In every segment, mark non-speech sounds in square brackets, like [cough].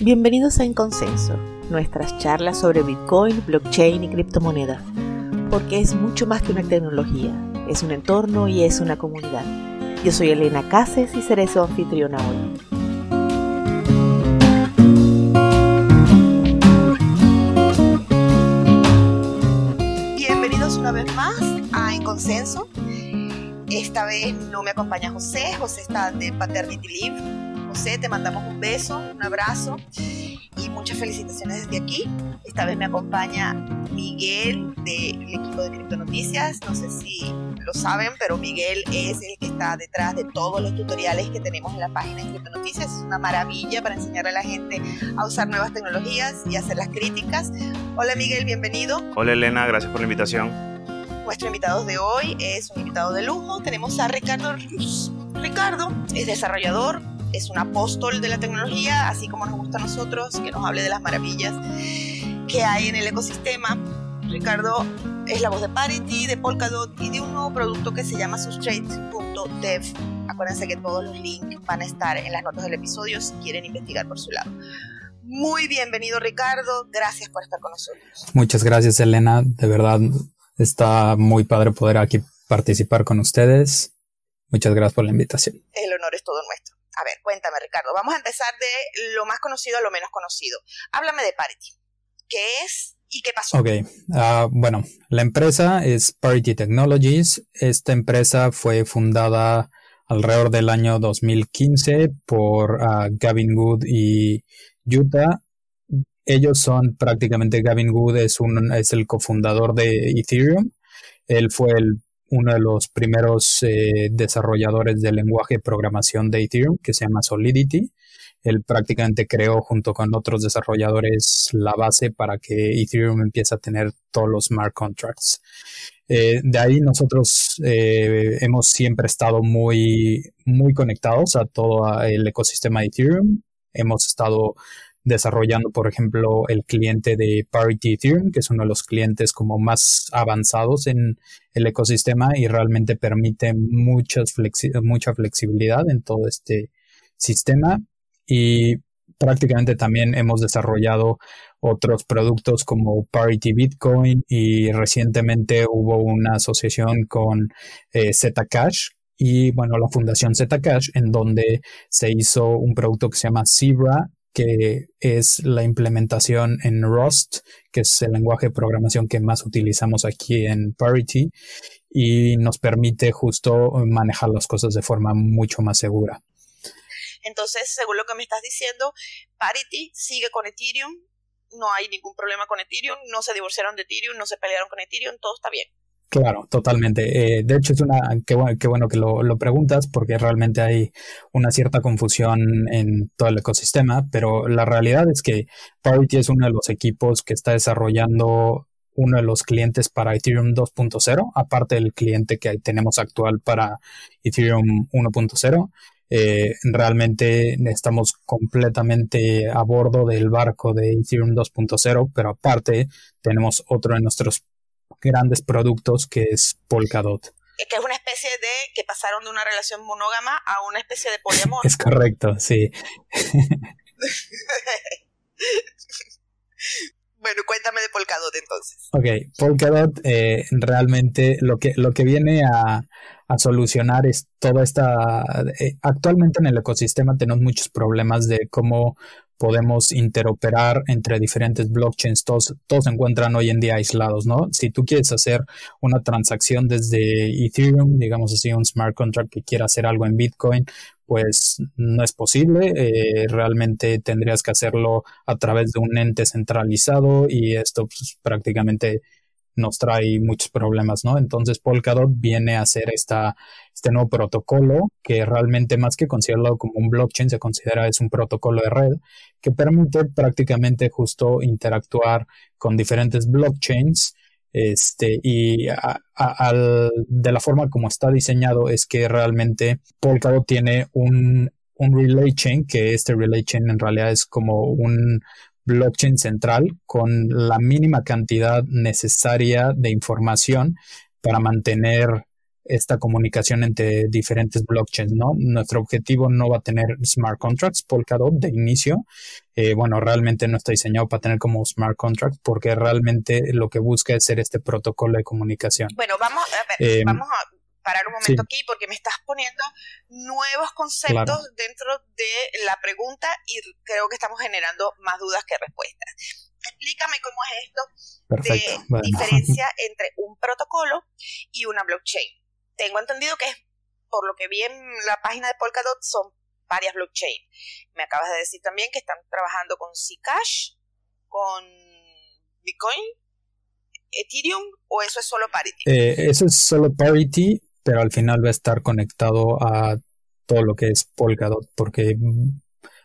Bienvenidos a En Consenso, nuestras charlas sobre Bitcoin, blockchain y criptomonedas, porque es mucho más que una tecnología, es un entorno y es una comunidad. Yo soy Elena Cases y seré su anfitriona hoy. Bienvenidos una vez más a En Consenso. Esta vez no me acompaña José, José está de Paternity Leave José, te mandamos un beso, un abrazo y muchas felicitaciones desde aquí. Esta vez me acompaña Miguel del equipo de Criptonoticias. No sé si lo saben, pero Miguel es el que está detrás de todos los tutoriales que tenemos en la página de Criptonoticias. Es una maravilla para enseñarle a la gente a usar nuevas tecnologías y hacer las críticas. Hola Miguel, bienvenido. Hola Elena, gracias por la invitación. Nuestro invitado de hoy es un invitado de lujo. Tenemos a Ricardo Ricardo es desarrollador, es un apóstol de la tecnología, así como nos gusta a nosotros, que nos hable de las maravillas que hay en el ecosistema. Ricardo es la voz de Parity, de Polkadot y de un nuevo producto que se llama Substrate.dev. Acuérdense que todos los links van a estar en las notas del episodio si quieren investigar por su lado. Muy bienvenido Ricardo, gracias por estar con nosotros. Muchas gracias Elena, de verdad está muy padre poder aquí participar con ustedes. Muchas gracias por la invitación. El honor es todo nuestro. A ver, cuéntame, Ricardo. Vamos a empezar de lo más conocido a lo menos conocido. Háblame de Parity. ¿Qué es y qué pasó? Ok, ah, bueno, la empresa es Parity Technologies. Esta empresa fue fundada alrededor del año 2015 por ah, Gavin Good y Utah. Ellos son prácticamente, Gavin Good es, un, es el cofundador de Ethereum. Él fue el uno de los primeros eh, desarrolladores del lenguaje de programación de Ethereum, que se llama Solidity. Él prácticamente creó junto con otros desarrolladores la base para que Ethereum empiece a tener todos los smart contracts. Eh, de ahí nosotros eh, hemos siempre estado muy, muy conectados a todo el ecosistema de Ethereum. Hemos estado desarrollando, por ejemplo, el cliente de Parity Ethereum, que es uno de los clientes como más avanzados en el ecosistema y realmente permite muchas mucha flexibilidad en todo este sistema. Y prácticamente también hemos desarrollado otros productos como Parity Bitcoin y recientemente hubo una asociación con eh, Zcash y bueno, la fundación Zcash en donde se hizo un producto que se llama Zebra que es la implementación en Rust, que es el lenguaje de programación que más utilizamos aquí en Parity y nos permite justo manejar las cosas de forma mucho más segura. Entonces, según lo que me estás diciendo, Parity sigue con Ethereum, no hay ningún problema con Ethereum, no se divorciaron de Ethereum, no se pelearon con Ethereum, todo está bien. Claro, totalmente. Eh, de hecho, es una qué bueno, qué bueno que lo, preguntas porque realmente hay una cierta confusión en todo el ecosistema, pero la realidad es que Parity es uno de los equipos que está desarrollando uno de los clientes para Ethereum 2.0, aparte del cliente que tenemos actual para Ethereum 1.0. Eh, realmente estamos completamente a bordo del barco de Ethereum 2.0, pero aparte tenemos otro de nuestros grandes productos que es Polkadot. Que es una especie de que pasaron de una relación monógama a una especie de poliamor. [laughs] es correcto, sí. [laughs] bueno, cuéntame de Polkadot entonces. Ok, Polkadot eh, realmente lo que, lo que viene a, a solucionar es toda esta... Eh, actualmente en el ecosistema tenemos muchos problemas de cómo podemos interoperar entre diferentes blockchains, todos, todos se encuentran hoy en día aislados, ¿no? Si tú quieres hacer una transacción desde Ethereum, digamos así, un smart contract que quiera hacer algo en Bitcoin, pues no es posible. Eh, realmente tendrías que hacerlo a través de un ente centralizado y esto pues, prácticamente nos trae muchos problemas, ¿no? Entonces Polkadot viene a hacer esta, este nuevo protocolo que realmente más que considerarlo como un blockchain se considera es un protocolo de red que permite prácticamente justo interactuar con diferentes blockchains este, y de la forma como está diseñado es que realmente Polkadot tiene un, un relay chain, que este relay chain en realidad es como un blockchain central con la mínima cantidad necesaria de información para mantener esta comunicación entre diferentes blockchains, ¿no? Nuestro objetivo no va a tener smart contracts, Polkadot de inicio. Eh, bueno, realmente no está diseñado para tener como smart contracts porque realmente lo que busca es ser este protocolo de comunicación. Bueno, vamos a ver, vamos a parar un momento aquí porque me estás poniendo nuevos conceptos dentro de la pregunta y creo que estamos generando más dudas que respuestas. Explícame cómo es esto de diferencia [laughs] entre un protocolo y una blockchain. Tengo entendido que es, por lo que vi en la página de Polkadot, son varias blockchains. Me acabas de decir también que están trabajando con Zcash, con Bitcoin, Ethereum, o eso es solo Parity. Eh, eso es solo Parity pero al final va a estar conectado a todo lo que es Polkadot, porque,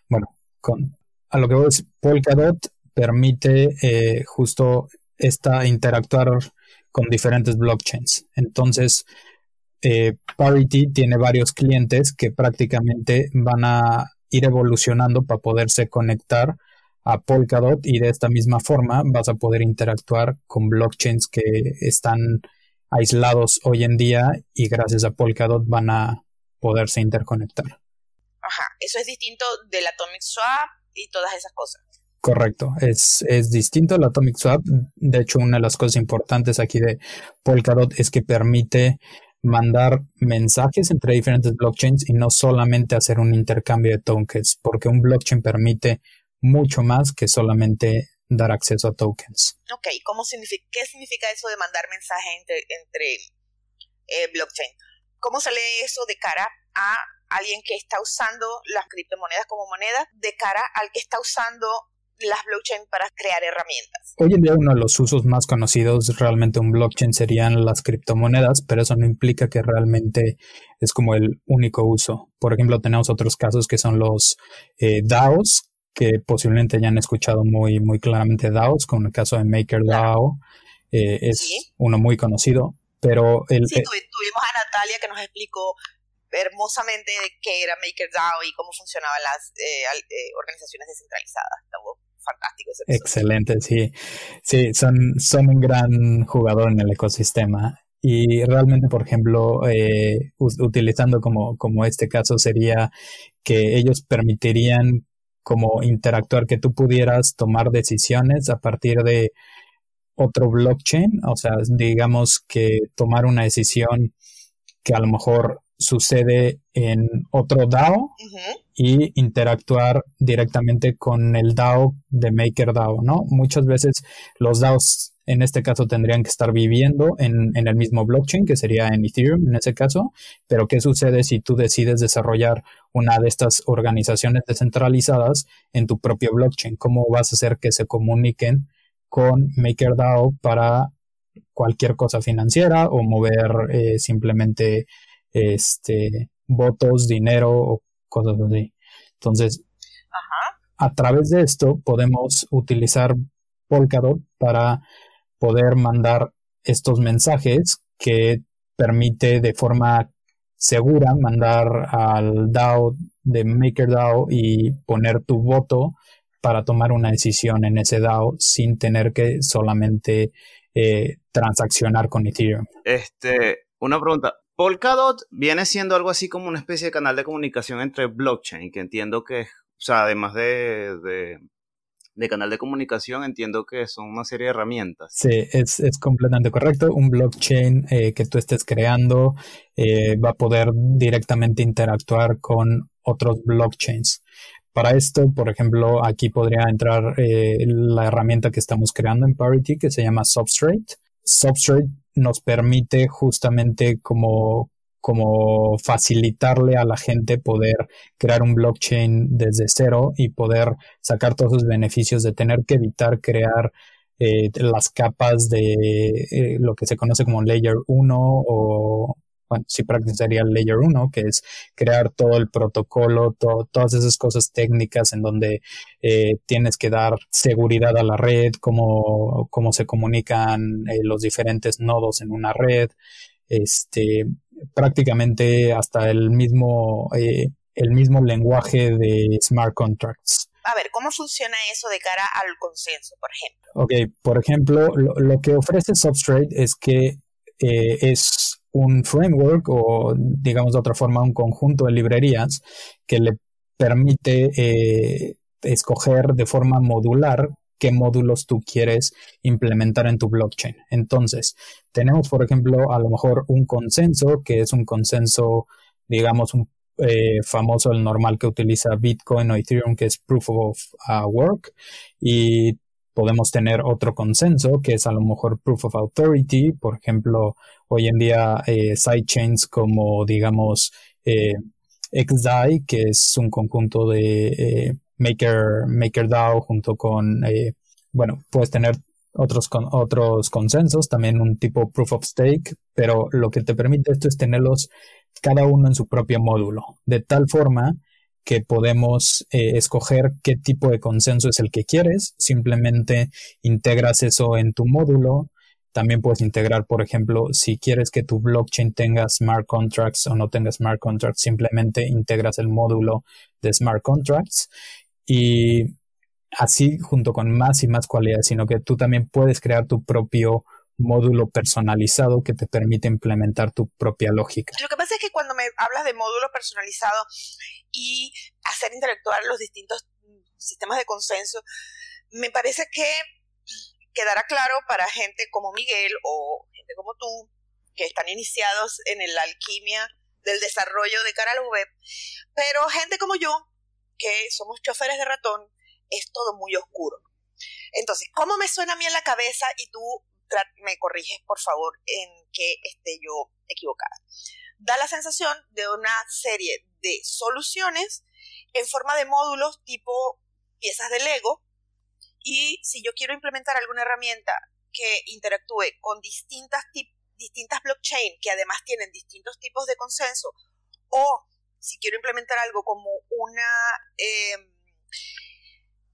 bueno, con, a lo que voy es Polkadot permite eh, justo esta interactuar con diferentes blockchains. Entonces, eh, Parity tiene varios clientes que prácticamente van a ir evolucionando para poderse conectar a Polkadot y de esta misma forma vas a poder interactuar con blockchains que están aislados hoy en día y gracias a Polkadot van a poderse interconectar. Ajá, eso es distinto del Atomic Swap y todas esas cosas. Correcto, es, es distinto al Atomic Swap. De hecho, una de las cosas importantes aquí de Polkadot es que permite mandar mensajes entre diferentes blockchains y no solamente hacer un intercambio de tokens, porque un blockchain permite mucho más que solamente dar acceso a tokens. Ok, ¿Cómo significa, ¿qué significa eso de mandar mensajes entre, entre eh, blockchain? ¿Cómo se lee eso de cara a alguien que está usando las criptomonedas como moneda, de cara al que está usando las blockchain para crear herramientas. Hoy en día uno de los usos más conocidos realmente un blockchain serían las criptomonedas, pero eso no implica que realmente es como el único uso. Por ejemplo, tenemos otros casos que son los eh, DAOs, que posiblemente ya han escuchado muy, muy claramente DAOs, como el caso de MakerDAO, eh, es uno muy conocido, pero... El, sí, tuvimos a Natalia que nos explicó hermosamente qué era MakerDAO y cómo funcionaban las eh, eh, organizaciones descentralizadas. Estuvo fantástico ese Excelente, sí. Sí, son, son un gran jugador en el ecosistema. Y realmente, por ejemplo, utilizando como, como este caso sería que ellos permitirían como interactuar, que tú pudieras tomar decisiones a partir de otro blockchain, o sea, digamos que tomar una decisión que a lo mejor sucede en otro DAO y interactuar directamente con el DAO de MakerDAO, ¿no? Muchas veces los DAOs en este caso tendrían que estar viviendo en, el mismo blockchain, que sería en Ethereum en ese caso, pero ¿qué sucede si tú decides desarrollar una de estas organizaciones descentralizadas en tu propio blockchain? ¿Cómo vas a hacer que se comuniquen con MakerDAO para cualquier cosa financiera o mover eh, simplemente este, votos, dinero o cosas así? Entonces, a través de esto podemos utilizar Polkadot para poder mandar estos mensajes que permite de forma segura mandar al DAO de MakerDAO y poner tu voto para tomar una decisión en ese DAO sin tener que solamente eh, transaccionar con Ethereum. Este, una pregunta. Polkadot viene siendo algo así como una especie de canal de comunicación entre blockchain, que entiendo que, o sea, además de de canal de comunicación, entiendo que son una serie de herramientas. Sí, es, completamente correcto. Un blockchain eh, que tú estés creando eh, va a poder directamente interactuar con otros blockchains. Para esto, por ejemplo, aquí podría entrar eh, la herramienta que estamos creando en Parity que se llama Substrate. Substrate nos permite justamente como como facilitarle a la gente poder crear un blockchain desde cero y poder sacar todos los beneficios de tener que evitar crear eh, las capas de eh, lo que se conoce como layer 1 o, bueno, sí prácticamente sería el layer 1, que es crear todo el protocolo, todas esas cosas técnicas en donde eh, tienes que dar seguridad a la red, cómo, cómo se comunican los diferentes nodos en una red, este, prácticamente hasta el mismo, eh, el mismo lenguaje de smart contracts. A ver, ¿cómo funciona eso de cara al consenso, por ejemplo? Ok, por ejemplo, lo, que ofrece Substrate es que eh, es un framework o, digamos de otra forma, un conjunto de librerías que le permite eh, escoger de forma modular qué módulos tú quieres implementar en tu blockchain. Entonces, tenemos, por ejemplo, a lo mejor un consenso, que es un consenso, digamos, un eh, famoso, el normal que utiliza Bitcoin o Ethereum, que es Proof of uh, Work. Y podemos tener otro consenso, que es a lo mejor Proof of Authority. Por ejemplo, hoy en día eh, sidechains como, digamos, eh, XDAI, que es un conjunto de eh, Maker, MakerDAO junto con, eh, bueno, puedes tener otros, con, otros consensos, también un tipo proof of stake, pero lo que te permite esto es tenerlos cada uno en su propio módulo, de tal forma que podemos eh, escoger qué tipo de consenso es el que quieres, simplemente integras eso en tu módulo, también puedes integrar, por ejemplo, si quieres que tu blockchain tenga smart contracts o no tenga smart contracts, simplemente integras el módulo de smart contracts. Y así junto con más y más cualidades, sino que tú también puedes crear tu propio módulo personalizado que te permite implementar tu propia lógica. Lo que pasa es que cuando me hablas de módulo personalizado y hacer interactuar los distintos sistemas de consenso, me parece que quedará claro para gente como Miguel o gente como tú, que están iniciados en la alquimia del desarrollo de cara al web, pero gente como yo, que somos choferes de ratón, es todo muy oscuro. Entonces, ¿cómo me suena a mí en la cabeza y tú me corriges, por favor, en que esté yo equivocada? Da la sensación de una serie de soluciones en forma de módulos tipo piezas de Lego, y si yo quiero implementar alguna herramienta que interactúe con distintas, distintas blockchain que además tienen distintos tipos de consenso, o si quiero implementar algo como una em,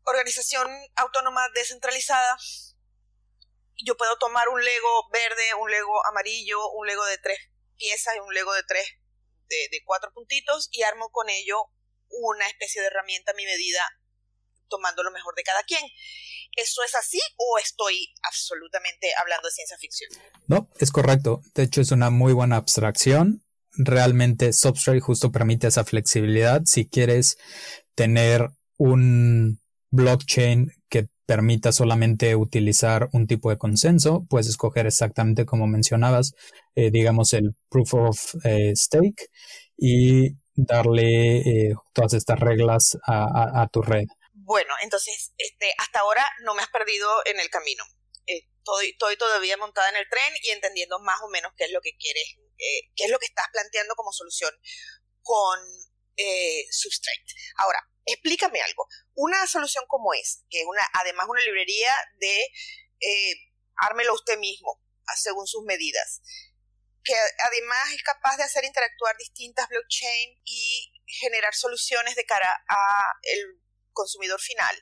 organización autónoma descentralizada, yo puedo tomar un Lego verde, un Lego amarillo, un Lego de tres piezas y un Lego de tres, de, cuatro puntitos y armo con ello una especie de herramienta a mi medida tomando lo mejor de cada quien. ¿Eso es así o estoy absolutamente hablando de ciencia ficción? No, es correcto. De hecho, es una muy buena abstracción. Realmente Substrate justo permite esa flexibilidad. Si quieres tener un blockchain que permita solamente utilizar un tipo de consenso, puedes escoger exactamente como mencionabas, eh, digamos el proof of eh, stake y darle eh, todas estas reglas a tu red. Bueno, entonces, este, hasta ahora no me has perdido en el camino. estoy, estoy, todavía montada en el tren y entendiendo más o menos qué es lo que quieres, eh, qué es lo que estás planteando como solución con eh, Substrate. Ahora, explícame algo. Una solución como es, que es una, además una librería de eh, ármelo usted mismo, según sus medidas, que además es capaz de hacer interactuar distintas blockchain y generar soluciones de cara a el consumidor final.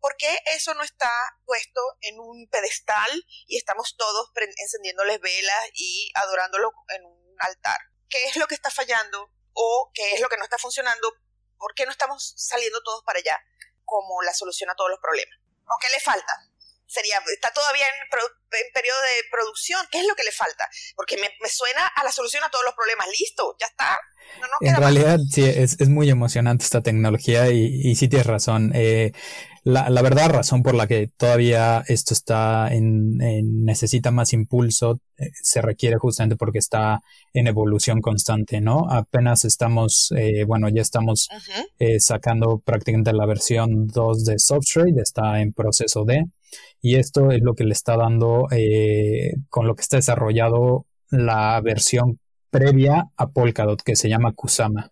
¿Por qué eso no está puesto en un pedestal y estamos todos encendiéndoles velas y adorándolo en un altar? ¿Qué es lo que está fallando o qué es lo que no está funcionando? ¿Por qué no estamos saliendo todos para allá como la solución a todos los problemas? ¿O qué le falta? Sería, está todavía en, periodo de producción. ¿Qué es lo que le falta? Porque me, suena a la solución a todos los problemas. Listo, ya está. en realidad, sí, es, es, muy emocionante esta tecnología y, y sí tienes razón. Eh, la, la, verdad razón por la que todavía esto está en, necesita más impulso eh, se requiere justamente porque está en evolución constante, ¿no? Apenas estamos, eh, bueno, ya estamos eh, sacando prácticamente la versión 2 de Substrate, está en proceso de, y esto es lo que le está dando, con lo que está desarrollado la versión previa a Polkadot, que se llama Kusama.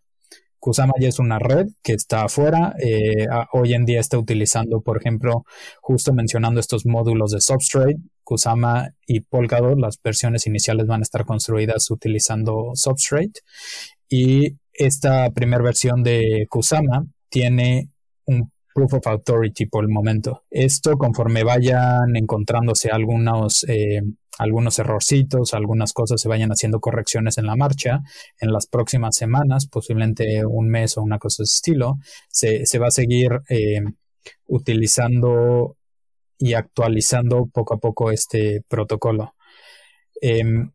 Kusama ya es una red que está afuera. Eh, hoy en día está utilizando, por ejemplo, justo mencionando estos módulos de Substrate, Kusama y Polkadot, las versiones iniciales van a estar construidas utilizando Substrate. Y esta primera versión de Kusama tiene un Proof of Authority por el momento. Esto conforme vayan encontrándose algunos eh, algunos errorcitos, algunas cosas se vayan haciendo correcciones en la marcha. En las próximas semanas, posiblemente un mes o una cosa de ese estilo, se, va a seguir eh, utilizando y actualizando poco a poco este protocolo. Em,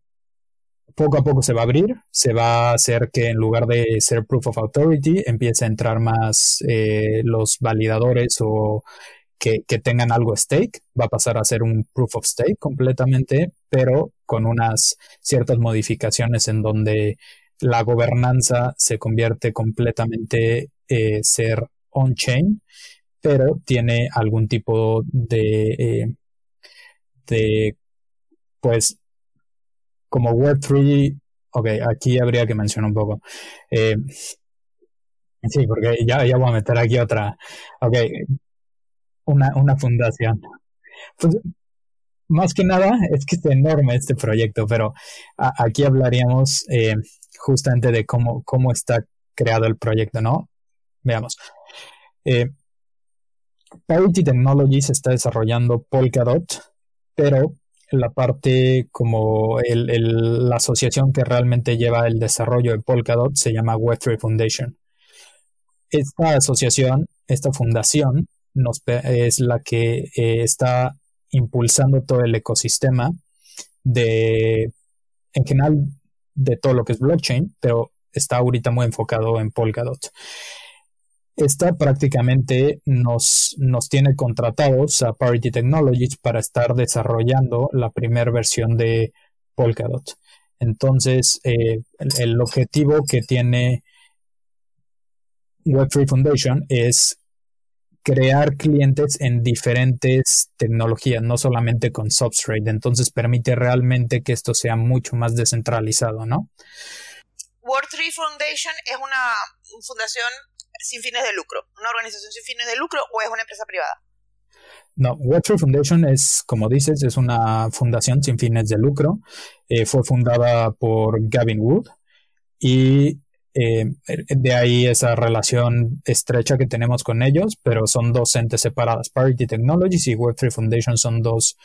poco a poco se va a abrir, se va a hacer que en lugar de ser proof of authority empiece a entrar más eh, los validadores o que, tengan algo stake, va a pasar a ser un proof of stake completamente, pero con unas ciertas modificaciones en donde la gobernanza se convierte completamente eh, ser on-chain, pero tiene algún tipo de, eh, de pues como Web3, ok, aquí habría que mencionar un poco. Eh, sí, porque ya, voy a meter aquí otra, ok, una, una fundación. Pues, más que nada es que es enorme este proyecto, pero aquí hablaríamos eh, justamente de cómo, cómo está creado el proyecto, ¿no? Veamos. Eh, Parity Technologies está desarrollando Polkadot, pero la parte como la asociación que realmente lleva el desarrollo de Polkadot se llama Web3 Foundation. Esta asociación, esta fundación, nos, es la que eh, está impulsando todo el ecosistema de, en general, de todo lo que es blockchain, pero está ahorita muy enfocado en Polkadot. Esta prácticamente nos, nos tiene contratados a Parity Technologies para estar desarrollando la primera versión de Polkadot. Entonces, eh, el, objetivo que tiene Web3 Foundation es crear clientes en diferentes tecnologías, no solamente con Substrate. Entonces permite realmente que esto sea mucho más descentralizado, ¿no? Web3 Foundation es una fundación sin fines de lucro, una organización sin fines de lucro o es una empresa privada? No, Web3 Foundation es, como dices, es una fundación sin fines de lucro. Eh, fue fundada por Gavin Wood y eh, de ahí esa relación estrecha que tenemos con ellos, pero son dos entes separadas. Parity Technologies y Web3 Foundation son dos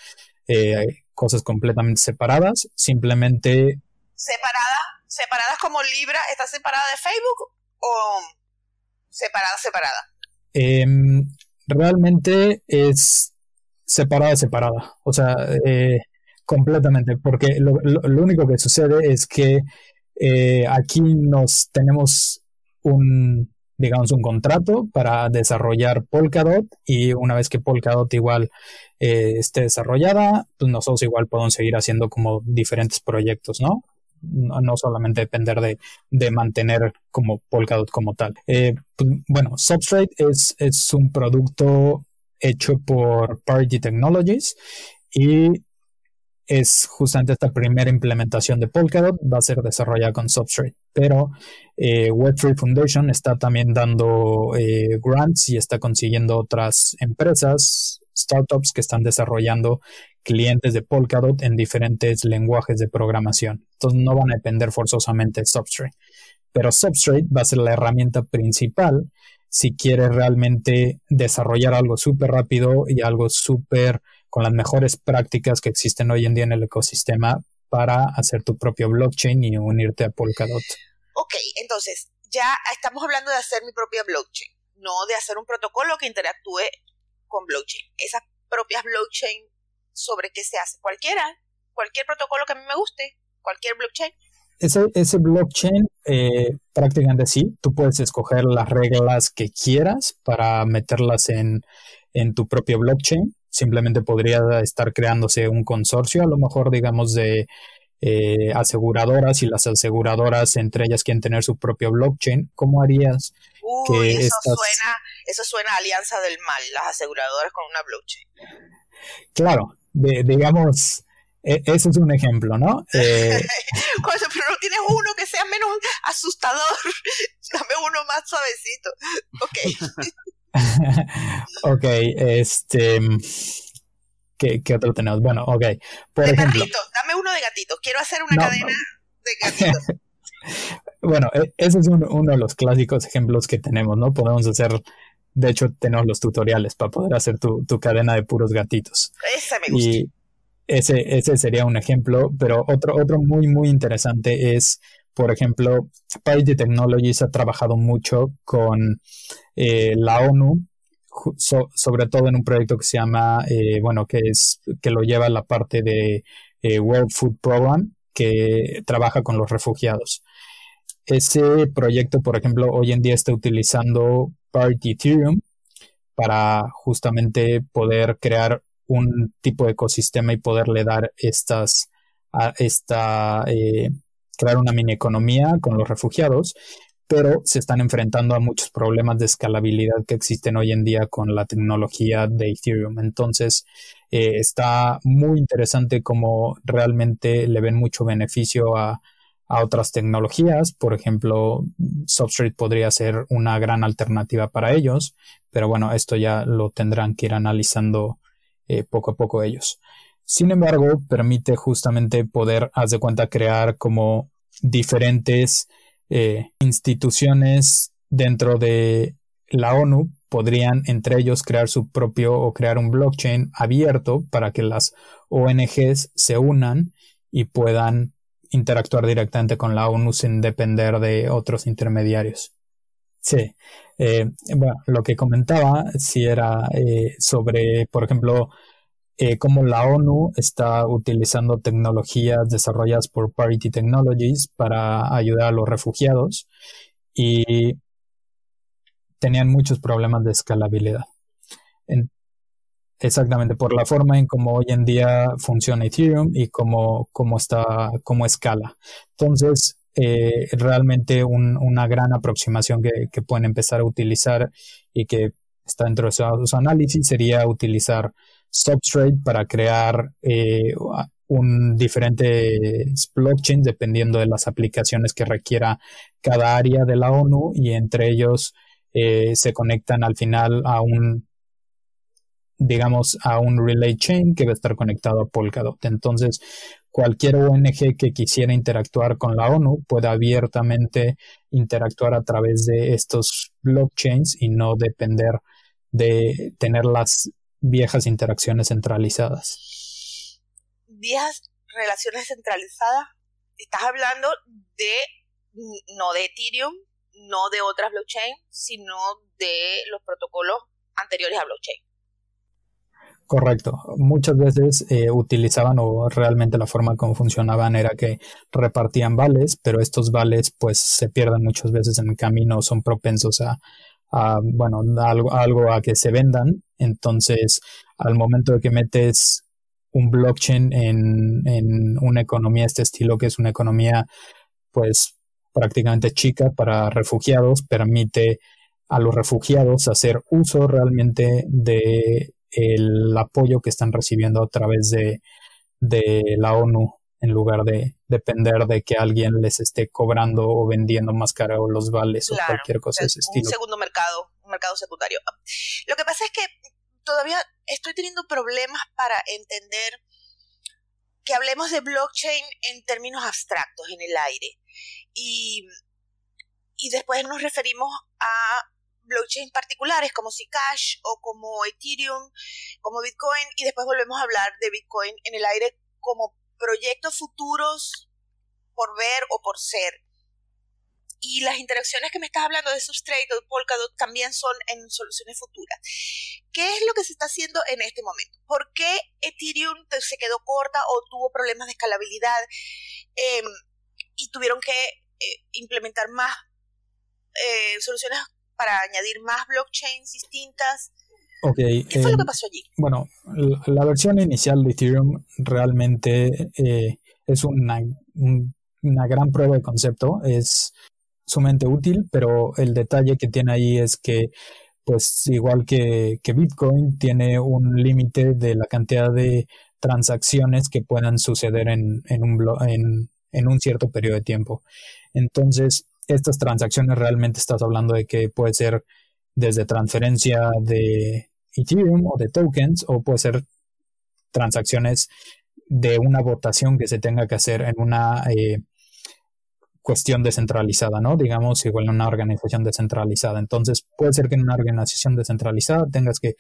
eh, cosas completamente separadas. Simplemente... ¿Separada? ¿Separadas como Libra? ¿Está separada de Facebook o separada, separada? Em, realmente es separada, separada. O sea, eh, completamente, porque lo, único que sucede es que eh, aquí nos tenemos un, digamos, un contrato para desarrollar Polkadot y una vez que Polkadot igual eh, esté desarrollada, pues nosotros igual podemos seguir haciendo como diferentes proyectos, ¿no? No, solamente depender de, mantener como Polkadot como tal. Eh, pues, bueno, Substrate es, es un producto hecho por Parity Technologies y es justamente esta primera implementación de Polkadot, va a ser desarrollada con Substrate. Pero eh, Web3 Foundation está también dando eh, grants y está consiguiendo otras empresas, startups que están desarrollando clientes de Polkadot en diferentes lenguajes de programación. Entonces no van a depender forzosamente de Substrate. Pero Substrate va a ser la herramienta principal si quieres realmente desarrollar algo súper rápido y algo súper con las mejores prácticas que existen hoy en día en el ecosistema para hacer tu propio blockchain y unirte a Polkadot. Ok, entonces ya estamos hablando de hacer mi propia blockchain, no de hacer un protocolo que interactúe con blockchain. Esas propias blockchain sobre qué se hace. Cualquiera, cualquier protocolo que a mí me guste, cualquier blockchain. Ese, ese blockchain, eh, prácticamente sí, tú puedes escoger las reglas que quieras para meterlas en, tu propio blockchain. Simplemente podría estar creándose un consorcio, a lo mejor digamos de eh, aseguradoras y las aseguradoras entre ellas quieren tener su propio blockchain. ¿Cómo harías que eso suena, eso suena a alianza del mal, las aseguradoras con una blockchain. Claro, de, digamos, e, ese es un ejemplo, ¿no? Eh, [laughs] pero no tienes uno que sea menos asustador. [laughs] Dame uno más suavecito. Ok. [laughs] ok, este. ¿qué, ¿Qué, otro tenemos? Bueno, ok. Por ejemplo. Dame uno de gatito. Quiero hacer una cadena de gatitos. bueno, e, ese es uno de los clásicos ejemplos que tenemos, ¿no? Podemos hacer de hecho, tenemos los tutoriales para poder hacer tu, cadena de puros gatitos. Ese me gusta. Y ese, ese sería un ejemplo, pero otro, otro muy, muy interesante es, por ejemplo, Parity Technologies ha trabajado mucho con eh, la ONU, sobre todo en un proyecto que se llama, eh, bueno, que es que lo lleva la parte de eh, World Food Program, que trabaja con los refugiados. Ese proyecto, por ejemplo, hoy en día está utilizando Party Ethereum para justamente poder crear un tipo de ecosistema y poderle dar estas, a esta, eh, crear una mini economía con los refugiados, pero se están enfrentando a muchos problemas de escalabilidad que existen hoy en día con la tecnología de Ethereum. Entonces, eh, está muy interesante cómo realmente le ven mucho beneficio a, a otras tecnologías. Por ejemplo, Substrate podría ser una gran alternativa para ellos, pero bueno, esto ya lo tendrán que ir analizando eh, poco a poco ellos. Sin embargo, permite justamente poder, haz de cuenta, crear como diferentes eh, instituciones dentro de la ONU podrían entre ellos crear su propio o crear un blockchain abierto para que las ONGs se unan y puedan interactuar directamente con la ONU sin depender de otros intermediarios. Sí, eh, bueno, lo que comentaba si era eh, sobre, por ejemplo, eh, cómo la ONU está utilizando tecnologías desarrolladas por Parity Technologies para ayudar a los refugiados y tenían muchos problemas de escalabilidad. Exactamente, por la forma en cómo hoy en día funciona Ethereum y cómo, cómo está, cómo escala. Entonces, eh, realmente una gran aproximación que, pueden empezar a utilizar y que está dentro de su, análisis sería utilizar Substrate para crear eh, un diferente blockchain dependiendo de las aplicaciones que requiera cada área de la ONU y entre ellos eh, se conectan al final a un digamos, a un relay chain que va a estar conectado a Polkadot. Entonces, cualquier ONG que quisiera interactuar con la ONU puede abiertamente interactuar a través de estos blockchains y no depender de tener las viejas interacciones centralizadas. Viejas relaciones centralizadas. Estás hablando de no de Ethereum, no de otras blockchains, sino de los protocolos anteriores a blockchain. Correcto. Muchas veces eh, utilizaban o realmente la forma como funcionaban era que repartían vales, pero estos vales pues se pierden muchas veces en el camino, son propensos a, bueno, algo, algo a que se vendan. Entonces, al momento de que metes un blockchain en, en una economía este estilo, que es una economía pues prácticamente chica para refugiados, permite a los refugiados hacer uso realmente de el apoyo que están recibiendo a través de, la ONU en lugar de depender de que alguien les esté cobrando o vendiendo más caro los vales o cualquier cosa de ese estilo. Un segundo mercado, un mercado secundario. Lo que pasa es que todavía estoy teniendo problemas para entender que hablemos de blockchain en términos abstractos, en el aire. Y, y después nos referimos a blockchains particulares como Zcash o como Ethereum, como Bitcoin, y después volvemos a hablar de Bitcoin en el aire como proyectos futuros por ver o por ser. Y las interacciones que me estás hablando de Substrate o Polkadot también son en soluciones futuras. ¿Qué es lo que se está haciendo en este momento? ¿Por qué Ethereum se quedó corta o tuvo problemas de escalabilidad em, y tuvieron que eh, implementar más eh, soluciones para añadir más blockchains distintas. ¿Qué fue lo que eh, pasó allí? Bueno, la, versión inicial de Ethereum realmente eh, es una, una gran prueba de concepto, es sumamente útil, pero el detalle que tiene ahí es que, pues igual que, que Bitcoin, tiene un límite de la cantidad de transacciones que puedan suceder en, en, un, en, en un cierto periodo de tiempo. Entonces, estas transacciones realmente estás hablando de que puede ser desde transferencia de Ethereum o de tokens o puede ser transacciones de una votación que se tenga que hacer en una eh, cuestión descentralizada, ¿no? Digamos, igual en una organización descentralizada. Entonces, puede ser que en una organización descentralizada tengas que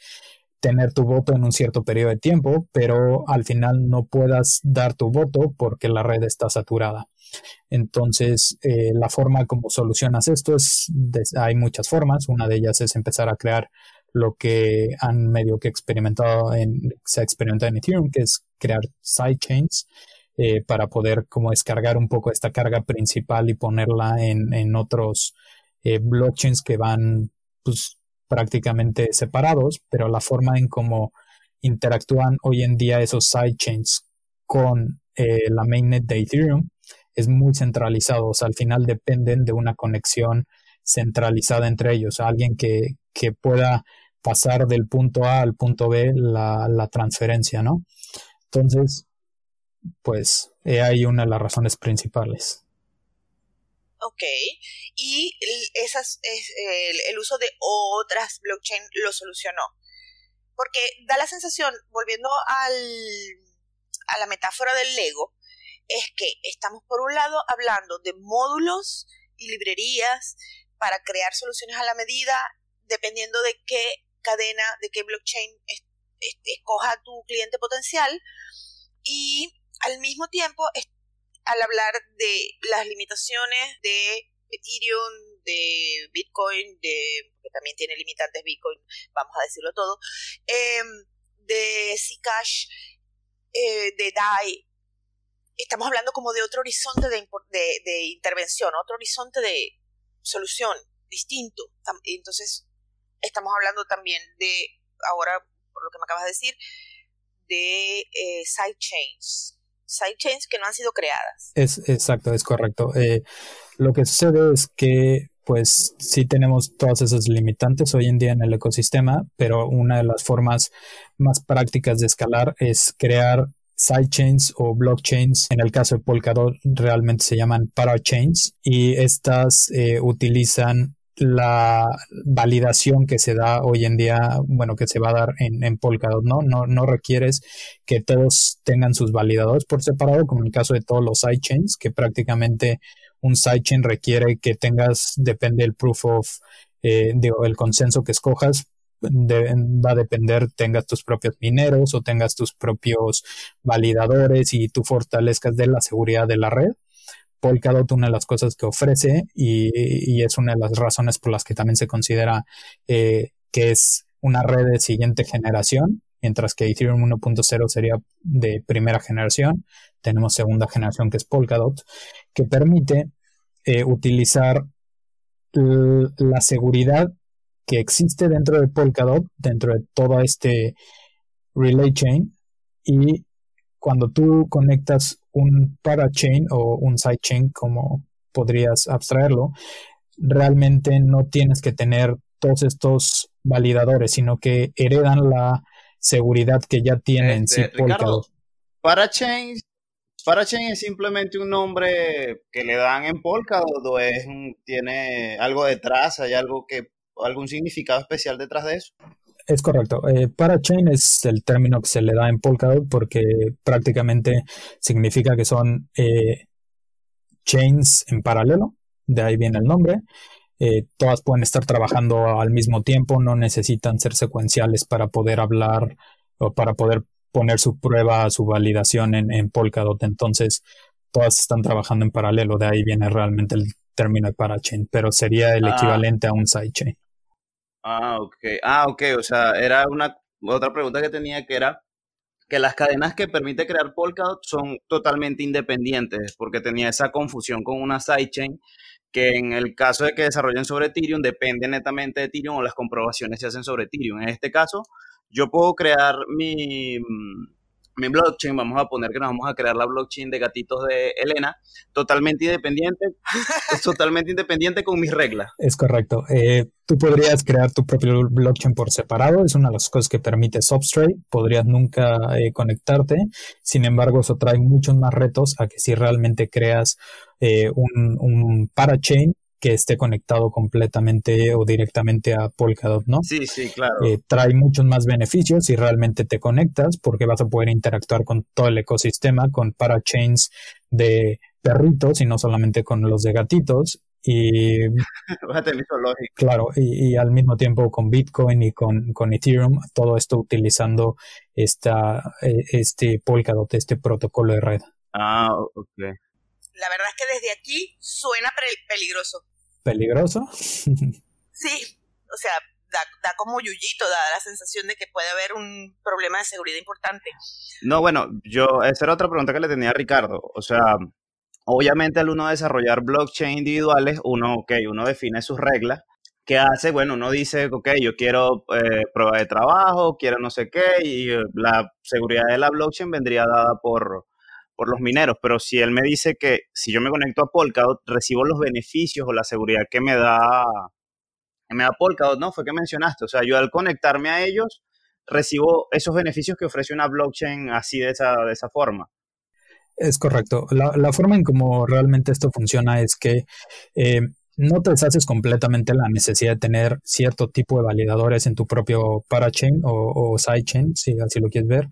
tener tu voto en un cierto periodo de tiempo, pero al final no puedas dar tu voto porque la red está saturada. Entonces, eh, la forma como solucionas esto es, hay muchas formas. Una de ellas es empezar a crear lo que han medio que experimentado en, se ha experimentado en Ethereum, que es crear sidechains. eh, para poder como descargar un poco esta carga principal y ponerla en, en otros eh, blockchains que van pues, prácticamente separados, pero la forma en cómo interactúan hoy en día esos sidechains con eh, la mainnet de Ethereum es muy centralizado, o sea, al final dependen de una conexión centralizada entre ellos, alguien que, que pueda pasar del punto A al punto B la, la transferencia, ¿no? Entonces, pues hay una de las razones principales. Ok, y esas, el, el uso de otras blockchain lo solucionó. Porque da la sensación, volviendo al, a la metáfora del Lego, es que estamos por un lado hablando de módulos y librerías para crear soluciones a la medida dependiendo de qué cadena, de qué blockchain escoja tu cliente potencial y al mismo tiempo al hablar de las limitaciones de Ethereum, de Bitcoin, de que también tiene limitantes Bitcoin, vamos a decirlo todo, em, de Zcash, eh, de DAI, estamos hablando como de otro horizonte de, de, intervención, otro horizonte de solución distinto. Entonces, estamos hablando también de, ahora, por lo que me acabas de decir, de eh, sidechains. Sidechains que no han sido creadas. Es exacto, es correcto. Eh, lo que sucede es que pues sí tenemos todas esas limitantes hoy en día en el ecosistema, pero una de las formas más prácticas de escalar es crear sidechains o blockchains. En el caso de Polkadot realmente se llaman parachains y estas eh, utilizan la validación que se da hoy en día, bueno, que se va a dar en, en Polkadot, ¿no? ¿no? No requieres que todos tengan sus validadores por separado, como en el caso de todos los sidechains, que prácticamente un sidechain requiere que tengas, depende del proof of, eh, el consenso que escojas, va a depender tengas tus propios mineros o tengas tus propios validadores y tú fortalezcas de la seguridad de la red. Polkadot una de las cosas que ofrece y, es una de las razones por las que también se considera eh, que es una red de siguiente generación, mientras que Ethereum 1.0 sería de primera generación. Tenemos segunda generación que es Polkadot, que permite eh, utilizar la seguridad que existe dentro de Polkadot, dentro de todo este relay chain, y cuando tú conectas un parachain o un sidechain, como podrías abstraerlo, realmente no tienes que tener todos estos validadores, sino que heredan la seguridad que ya tiene en sí este, Polkadot. Parachain, parachain es simplemente un nombre que le dan en Polkadot o es tiene algo detrás, hay algo que algún significado especial detrás de eso? Es correcto. Eh, parachain es el término que se le da en Polkadot porque prácticamente significa que son eh, chains en paralelo, de ahí viene el nombre. Eh, todas pueden estar trabajando al mismo tiempo, no necesitan ser secuenciales para poder hablar o para poder poner su prueba, su validación en, en Polkadot. Entonces, todas están trabajando en paralelo, de ahí viene realmente el término de parachain, pero sería el ah. equivalente a un sidechain. Ah, ok. Ah, ok. O sea, era una otra pregunta que tenía que era que las cadenas que permite crear Polkadot son totalmente independientes, porque tenía esa confusión con una sidechain que en el caso de que desarrollen sobre Ethereum depende netamente de Ethereum o las comprobaciones se hacen sobre Ethereum. En este caso, yo puedo crear mi, mi blockchain, vamos a poner que nos vamos a crear la blockchain de gatitos de Elena, totalmente independiente, [laughs] es totalmente independiente con mis reglas. Es correcto. Eh, tú podrías crear tu propio blockchain por separado, es una de las cosas que permite Substrate, podrías nunca eh, conectarte, sin embargo eso trae muchos más retos a que si realmente creas eh, un, un parachain que esté conectado completamente o directamente a Polkadot, ¿no? Sí, sí, claro. Eh, trae muchos más beneficios si realmente te conectas, porque vas a poder interactuar con todo el ecosistema, con parachains de perritos y no solamente con los de gatitos. Y [laughs] claro, y, al mismo tiempo con Bitcoin y con, con Ethereum, todo esto utilizando esta, e, este Polkadot, este protocolo de red. Ah, ok. La verdad es que desde aquí suena peligroso peligroso. [laughs] sí, o sea, da, como yuyito, da la sensación de que puede haber un problema de seguridad importante. No, bueno, yo, esa era otra pregunta que le tenía a Ricardo. O sea, obviamente al uno desarrollar blockchain individuales, uno, ok, uno define sus reglas. ¿Qué hace? Bueno, uno dice, ok, yo quiero eh, prueba de trabajo, quiero no sé qué, y eh, la seguridad de la blockchain vendría dada por, por los mineros, pero si él me dice que si yo me conecto a Polkadot, recibo los beneficios o la seguridad que me da, que me da Polkadot, ¿no? Fue que mencionaste, o sea, yo al conectarme a ellos, recibo esos beneficios que ofrece una blockchain así de esa, de esa forma. Es correcto. La, forma en cómo realmente esto funciona es que eh, no te deshaces completamente la necesidad de tener cierto tipo de validadores en tu propio parachain o, o sidechain, si así lo quieres ver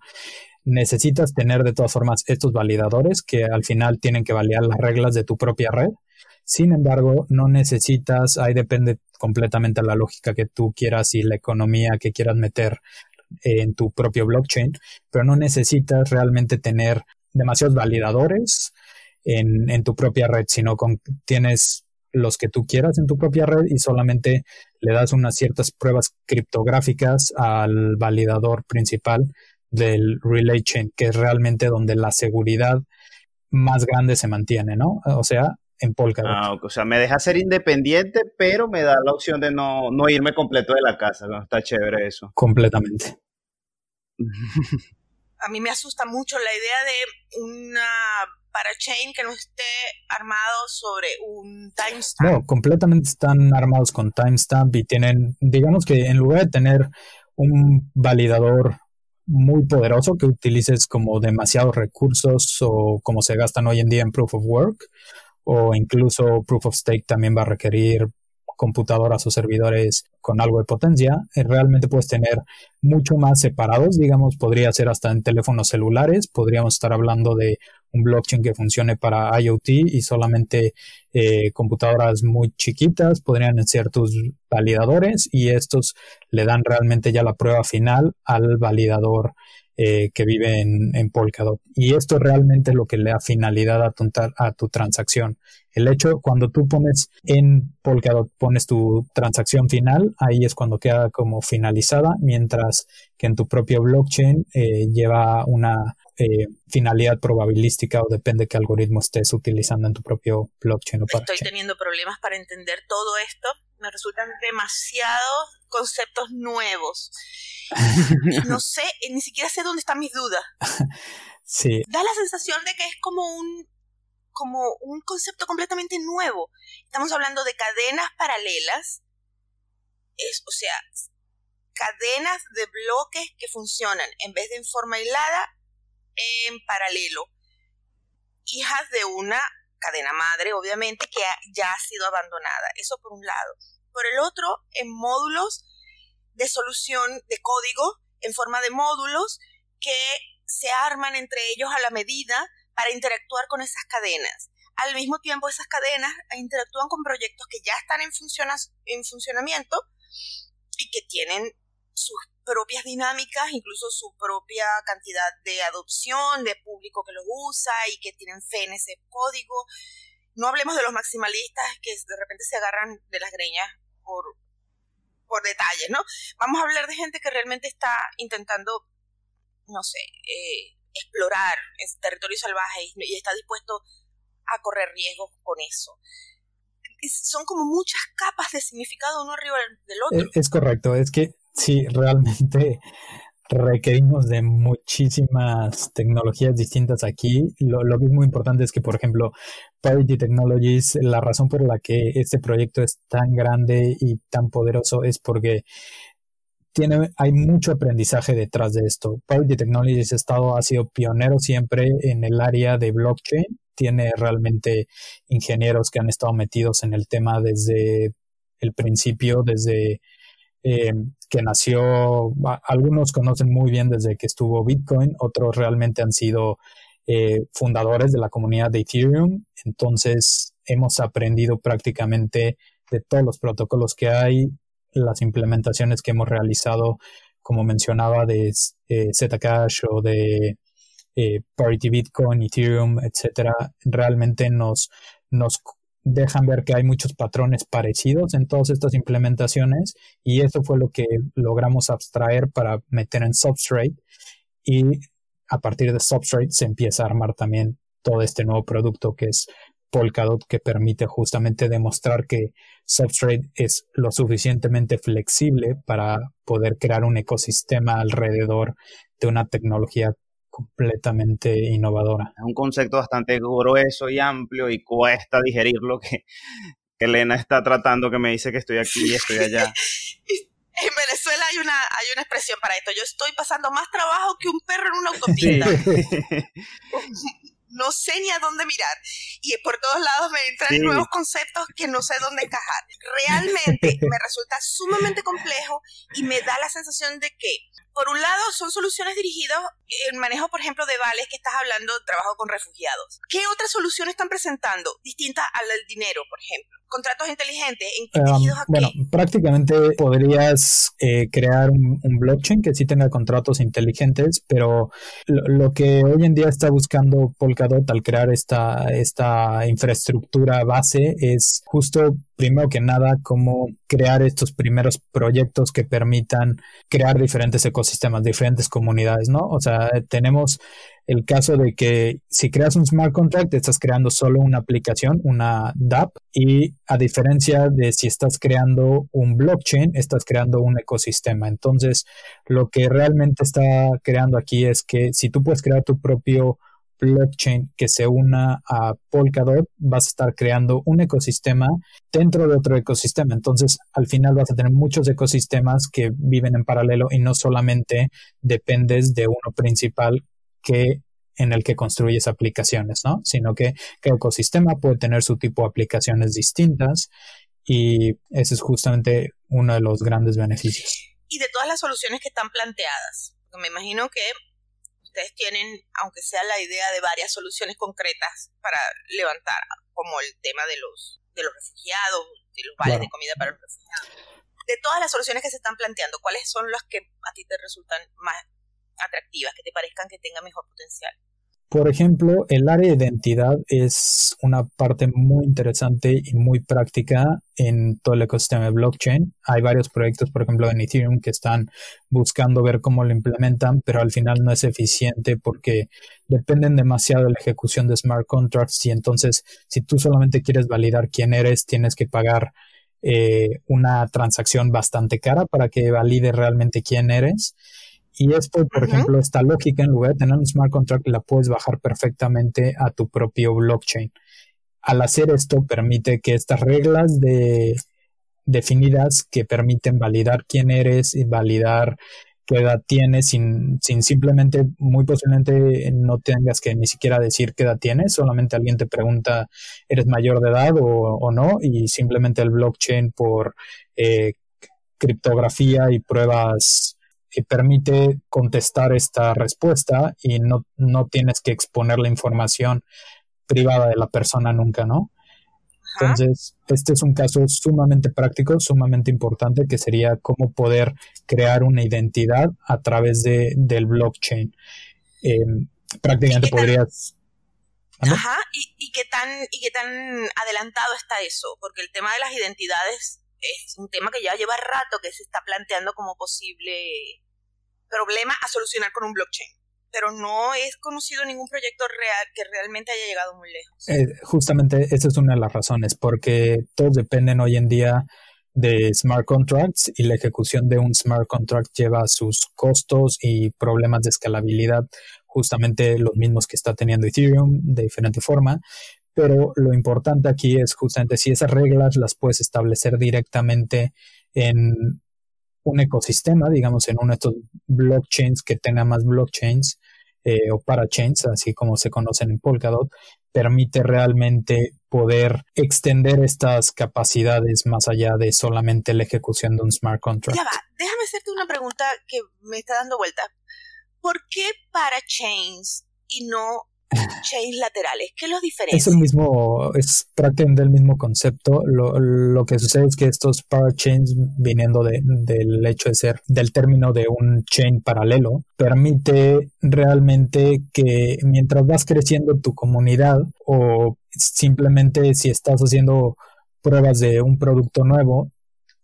necesitas tener de todas formas estos validadores que al final tienen que validar las reglas de tu propia red. Sin embargo, no necesitas, ahí depende completamente la lógica que tú quieras y la economía que quieras meter en tu propio blockchain, pero no necesitas realmente tener demasiados validadores en, en tu propia red, sino con, tienes los que tú quieras en tu propia red y solamente le das unas ciertas pruebas criptográficas al validador principal del relay chain, que es realmente donde la seguridad más grande se mantiene, ¿no? O sea, en Polkadot. Ah, o sea, me deja ser independiente, pero me da la opción de no, irme completo de la casa. ¿no? Está chévere eso. Completamente. [laughs] A mí me asusta mucho la idea de una parachain que no esté armado sobre un timestamp. No, completamente están armados con timestamp y tienen, digamos que en lugar de tener un validador muy poderoso que utilices como demasiados recursos o como se gastan hoy en día en Proof of Work o incluso Proof of Stake también va a requerir computadoras o servidores con algo de potencia, eh, realmente puedes tener mucho más separados, digamos, podría ser hasta en teléfonos celulares, podríamos estar hablando de un blockchain que funcione para IoT y solamente eh, computadoras muy chiquitas podrían ser tus validadores y estos le dan realmente ya la prueba final al validador eh, que vive en, en, Polkadot. Y esto es realmente lo que le da finalidad a tu, a tu transacción. El hecho, cuando tú pones en Polkadot, pones tu transacción final, ahí es cuando queda como finalizada, mientras que en tu propio blockchain eh, lleva una eh, finalidad probabilística o depende qué algoritmo estés utilizando en tu propio blockchain o Estoy teniendo problemas para entender todo esto. Me resultan demasiados conceptos nuevos. [laughs] no sé, eh, ni siquiera sé dónde están mis dudas. [laughs] sí. Da la sensación de que es como un como un concepto completamente nuevo. Estamos hablando de cadenas paralelas, es, o sea, cadenas de bloques que funcionan en vez de en forma aislada, en paralelo, hijas de una cadena madre, obviamente, que ya ha sido abandonada. Eso por un lado. Por el otro, en módulos de solución de código, en forma de módulos que se arman entre ellos a la medida para interactuar con esas cadenas. Al mismo tiempo, esas cadenas interactúan con proyectos que ya están en, en funcionamiento y que tienen sus propias dinámicas, incluso su propia cantidad de adopción, de público que los usa y que tienen fe en ese código. No hablemos de los maximalistas que de repente se agarran de las greñas por, por detalles, ¿no? Vamos a hablar de gente que realmente está intentando, no sé, eh, explorar territorio salvaje y, está dispuesto a correr riesgos con eso. son como muchas capas de significado uno arriba del otro. Es, correcto, es que sí, realmente requerimos de muchísimas tecnologías distintas aquí. Lo, lo, que es muy importante es que, por ejemplo, Parity Technologies, la razón por la que este proyecto es tan grande y tan poderoso es porque tiene, hay mucho aprendizaje detrás de esto. Parity Technologies ha, estado, ha sido pionero siempre en el área de blockchain. Tiene realmente ingenieros que han estado metidos en el tema desde el principio, desde eh, que nació, algunos conocen muy bien desde que estuvo Bitcoin, otros realmente han sido eh, fundadores de la comunidad de Ethereum. Entonces hemos aprendido prácticamente de todos los protocolos que hay, las implementaciones que hemos realizado, como mencionaba, de eh, Zcash o de eh, Parity Bitcoin, Ethereum, etcétera, realmente nos, nos dejan ver que hay muchos patrones parecidos en todas estas implementaciones y eso fue lo que logramos abstraer para meter en Substrate y a partir de Substrate se empieza a armar también todo este nuevo producto que es Polkadot que permite justamente demostrar que Substrate es lo suficientemente flexible para poder crear un ecosistema alrededor de una tecnología completamente innovadora. Es un concepto bastante grueso y amplio y cuesta digerirlo que, Elena está tratando, que me dice que estoy aquí y estoy allá. [laughs] en Venezuela hay una, hay una expresión para esto. Yo estoy pasando más trabajo que un perro en una [laughs] autopista. no sé ni a dónde mirar. Y por todos lados me entran nuevos conceptos que no sé dónde encajar. Realmente me resulta sumamente complejo y me da la sensación de que, por un lado, son soluciones dirigidas el manejo, por ejemplo, de vales que estás hablando, trabajo con refugiados. ¿Qué otras soluciones están presentando distintas al del dinero, por ejemplo? Contratos inteligentes, ¿en um, Bueno, prácticamente podrías eh, crear un, blockchain que sí tenga contratos inteligentes, pero lo, que hoy en día está buscando Polkadot al crear esta, esta infraestructura base es justo primero que nada, cómo crear estos primeros proyectos que permitan crear diferentes ecosistemas, diferentes comunidades, ¿no? O sea, tenemos el caso de que si creas un smart contract, estás creando solo una aplicación, una DApp, y a diferencia de si estás creando un blockchain, estás creando un ecosistema. Entonces, lo que realmente está creando aquí es que si tú puedes crear tu propio blockchain que se una a Polkadot, vas a estar creando un ecosistema dentro de otro ecosistema. Entonces, al final vas a tener muchos ecosistemas que viven en paralelo y no solamente dependes de uno principal que en el que construyes aplicaciones, ¿no? Sino que cada ecosistema puede tener su tipo de aplicaciones distintas y ese es justamente uno de los grandes beneficios. Y de todas las soluciones que están planteadas, me imagino que ustedes tienen, aunque sea la idea de varias soluciones concretas para levantar, como el tema de los, de los refugiados, de los vales de comida para los refugiados. De todas las soluciones que se están planteando, ¿cuáles son las que a ti te resultan más atractivas, que te parezcan que tengan mejor potencial? Por ejemplo, el área de identidad es una parte muy interesante y muy práctica en todo el ecosistema de blockchain. Hay varios proyectos, por ejemplo, en Ethereum que están buscando ver cómo lo implementan, pero al final no es eficiente porque dependen demasiado de la ejecución de smart contracts y entonces si tú solamente quieres validar quién eres, tienes que pagar eh, una transacción bastante cara para que valide realmente quién eres. Y esto, por ejemplo, esta lógica, en lugar de tener un smart contract, la puedes bajar perfectamente a tu propio blockchain. Al hacer esto, permite que estas reglas de, definidas que permiten validar quién eres y validar qué edad tienes sin, sin simplemente, muy posiblemente no tengas que ni siquiera decir qué edad tienes, solamente alguien te pregunta, ¿eres mayor de edad o, no? Y simplemente el blockchain por eh, criptografía y pruebas que permite contestar esta respuesta y no, no tienes que exponer la información privada de la persona nunca, ¿no? Entonces, este es un caso sumamente práctico, sumamente importante, que sería cómo poder crear una identidad a través de, del blockchain. Em, prácticamente podrías... Ajá, ¿Y, y, qué tan, ¿y qué tan adelantado está eso? Porque el tema de las identidades es un tema que ya lleva rato que se está planteando como posible problema a solucionar con un blockchain. Pero no es conocido ningún proyecto real que realmente haya llegado muy lejos. Eh, justamente esa es una de las razones, porque todos dependen hoy en día de smart contracts y la ejecución de un smart contract lleva sus costos y problemas de escalabilidad, justamente los mismos que está teniendo Ethereum de diferente forma, pero lo importante aquí es justamente si esas reglas las puedes establecer directamente en un ecosistema, digamos, en uno de estos blockchains que tenga más blockchains eh, o parachains, así como se conocen en Polkadot, permite realmente poder extender estas capacidades más allá de solamente la ejecución de un smart contract. Ya va, déjame hacerte una pregunta que me está dando vuelta. ¿Por qué parachains y no chains laterales? ¿Qué los diferencia? Es el mismo, es prácticamente el mismo concepto. Lo, lo que sucede es que estos parachains, viniendo de, del hecho de ser del término de un chain paralelo, permite realmente que mientras vas creciendo tu comunidad o simplemente si estás haciendo pruebas de un producto nuevo,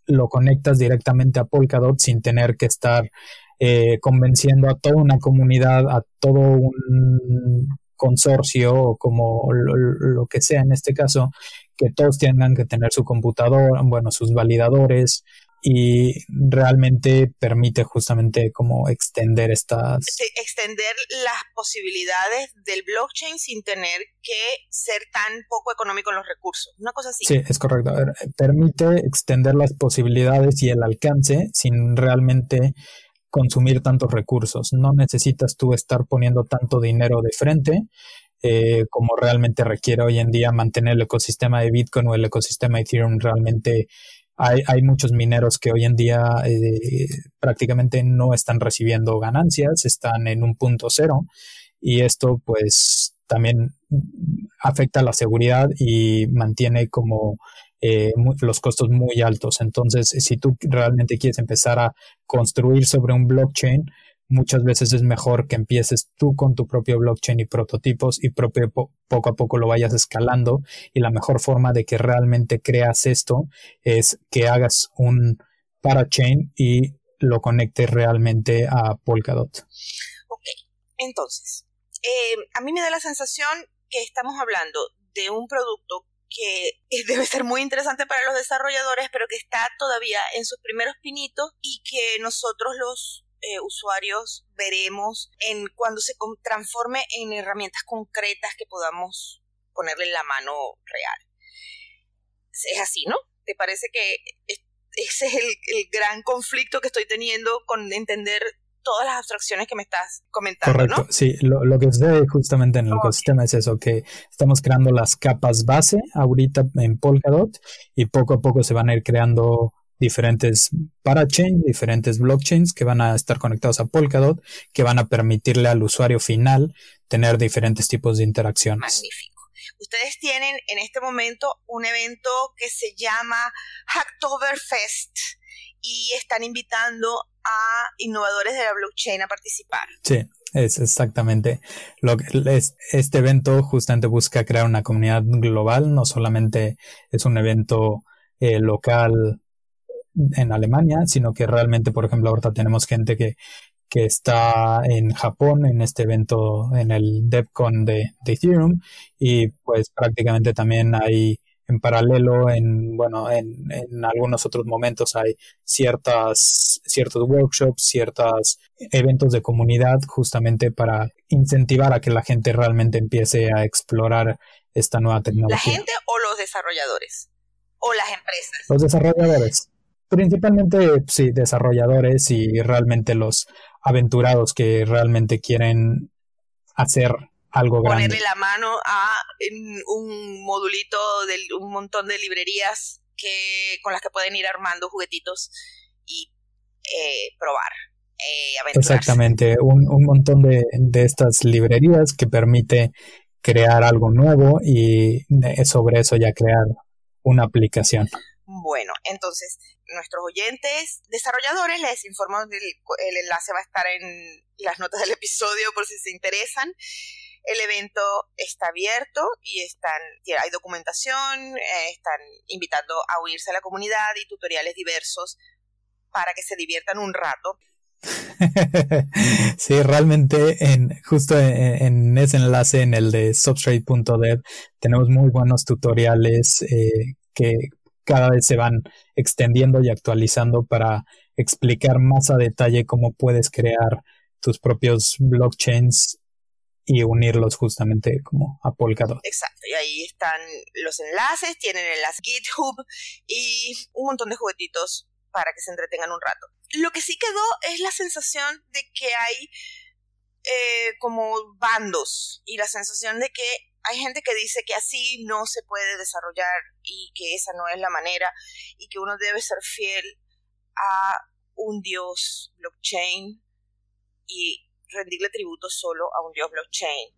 lo conectas directamente a Polkadot sin tener que estar eh, convenciendo a toda una comunidad, a todo un consorcio o como lo, que sea en este caso, que todos tengan que tener su computador, bueno, sus validadores y realmente permite justamente como extender estas... extender las posibilidades del blockchain sin tener que ser tan poco económico en los recursos, una cosa así. Sí, es correcto. Permite extender las posibilidades y el alcance sin realmente consumir tantos recursos. No necesitas tú estar poniendo tanto dinero de frente eh, como realmente requiere hoy en día mantener el ecosistema de Bitcoin o el ecosistema de Ethereum. Realmente hay, muchos mineros que hoy en día eh, prácticamente no están recibiendo ganancias, están en un punto cero y esto pues también afecta la seguridad y mantiene como eh, los costos muy altos. Entonces, si tú realmente quieres empezar a construir sobre un blockchain, muchas veces es mejor que empieces tú con tu propio blockchain y prototipos y propio, poco a poco lo vayas escalando. Y la mejor forma de que realmente creas esto es que hagas un parachain y lo conectes realmente a Polkadot. Ok, entonces, eh, a mí me da la sensación que estamos hablando de un producto que [laughs] debe ser muy interesante para los desarrolladores, pero que está todavía en sus primeros pinitos y que nosotros los eh, usuarios veremos en cuando se transforme en herramientas concretas que podamos ponerle en la mano real. Es así, ¿no? ¿Te parece que ese es el, el gran conflicto que estoy teniendo con entender todas las abstracciones que me estás comentando. Correcto, sí, lo, que sucede justamente en el ecosistema es eso, que estamos creando las capas base ahorita en Polkadot y poco a poco se van a ir creando diferentes parachains, diferentes blockchains que van a estar conectados a Polkadot, que van a permitirle al usuario final tener diferentes tipos de interacciones. Magnífico. Ustedes tienen en este momento un evento que se llama Hacktoberfest y están invitando a innovadores de la blockchain a participar. Sí, es exactamente lo que es, este evento justamente busca crear una comunidad global, no solamente es un evento eh, local en Alemania, sino que realmente, por ejemplo, ahorita tenemos gente que, que está en Japón en este evento, en el DevCon de, de Ethereum, y pues prácticamente también hay en paralelo, en, bueno, en, en, algunos otros momentos hay ciertas, ciertos workshops, ciertos eventos de comunidad justamente para incentivar a que la gente realmente empiece a explorar esta nueva tecnología. ¿La gente o los desarrolladores? ¿O las empresas? Los desarrolladores. Principalmente, sí, desarrolladores y realmente los aventurados que realmente quieren hacer algo grande. Ponerle la mano a un modulito de un montón de librerías que con las que pueden ir armando juguetitos y eh, probar. Eh, Exactamente, un, un montón de, de, estas librerías que permite crear algo nuevo y sobre eso ya crear una aplicación. Bueno, entonces nuestros oyentes desarrolladores les informo que el enlace va a estar en las notas del episodio por si se interesan. El evento está abierto y están, hay documentación, eh, están invitando a unirse a la comunidad y tutoriales diversos para que se diviertan un rato. [laughs] sí, realmente en, justo en, ese enlace, en el de substrate.dev, tenemos muy buenos tutoriales eh, que cada vez se van extendiendo y actualizando para explicar más a detalle cómo puedes crear tus propios blockchains y unirlos justamente como a Polkadot. Exacto, y ahí están los enlaces, tienen enlace GitHub y un montón de juguetitos para que se entretengan un rato. Lo que sí quedó es la sensación de que hay eh, como bandos y la sensación de que hay gente que dice que así no se puede desarrollar y que esa no es la manera y que uno debe ser fiel a un dios blockchain y rendirle tributo solo a un dios blockchain.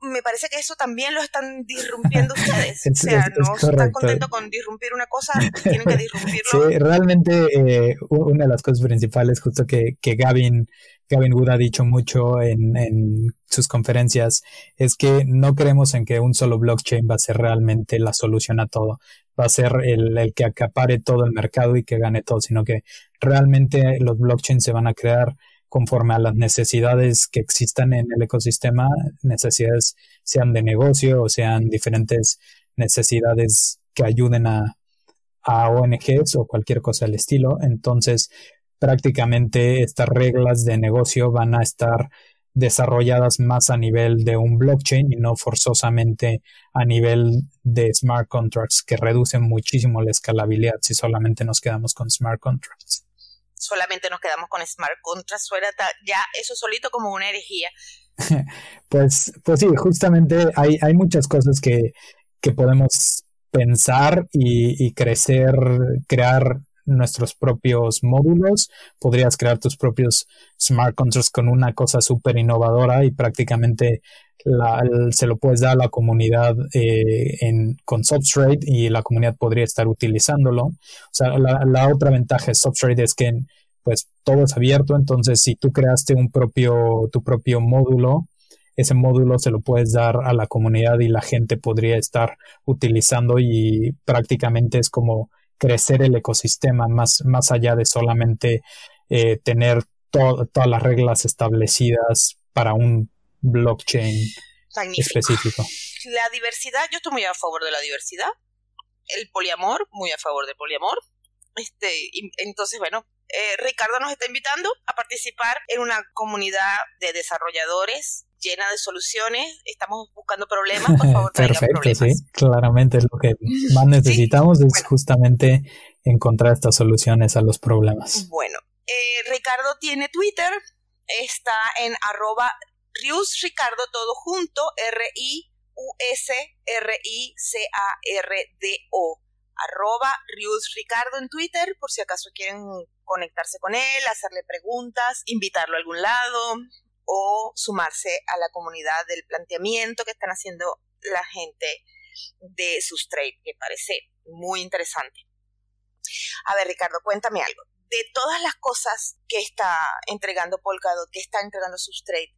me parece que eso también lo están disrumpiendo ustedes. [laughs] o sea, no están contentos con disrumpir una cosa, tienen que [laughs] disrumpirlo. Sí, realmente eh, una de las cosas principales, justo que, que Gavin, Gavin Wood ha dicho mucho en, en sus conferencias, es que no creemos en que un solo blockchain va a ser realmente la solución a todo. Va a ser el, el que acapare todo el mercado y que gane todo, sino que realmente los blockchains se van a crear conforme a las necesidades que existan en el ecosistema, necesidades sean de negocio o sean diferentes necesidades que ayuden a, ONGs o cualquier cosa del estilo. Entonces, prácticamente estas reglas de negocio van a estar desarrolladas más a nivel de un blockchain y no forzosamente a nivel de smart contracts que reducen muchísimo la escalabilidad si solamente nos quedamos con smart contracts solamente nos quedamos con Smart Contract, suena ya eso solito como una herejía. [laughs] pues, pues sí, justamente hay, hay muchas cosas que, que podemos pensar y, y, crecer, crear nuestros propios módulos, podrías crear tus propios smart contracts con una cosa súper innovadora y prácticamente se lo puedes dar a la comunidad eh, en, con Substrate y la comunidad podría estar utilizándolo. O sea, la, otra ventaja de Substrate es que pues todo es abierto, entonces si tú creaste un propio, tu propio módulo, ese módulo se lo puedes dar a la comunidad y la gente podría estar utilizando y prácticamente es como crecer el ecosistema más, más allá de solamente eh, tener todas las reglas establecidas para un blockchain específico. La diversidad, yo estoy muy a favor de la diversidad. El poliamor, muy a favor del poliamor. Este, entonces, bueno, eh, Ricardo nos está invitando a participar en una comunidad de desarrolladores llena de soluciones. Estamos buscando problemas, por favor, [laughs] Perfecto, sí. Claramente lo que más necesitamos es justamente encontrar estas soluciones a los problemas. Bueno, eh, Ricardo tiene Twitter, está en arroba Rius Ricardo, todo junto, R-I-U-S-R-I-C-A-R-D-O arroba Rius Ricardo en Twitter, por si acaso quieren conectarse con él, hacerle preguntas, invitarlo a algún lado o sumarse a la comunidad del planteamiento que están haciendo la gente de Sustrade, que parece muy interesante. A ver, Ricardo, cuéntame algo. De todas las cosas que está entregando Polkadot, que está entregando Sustrade,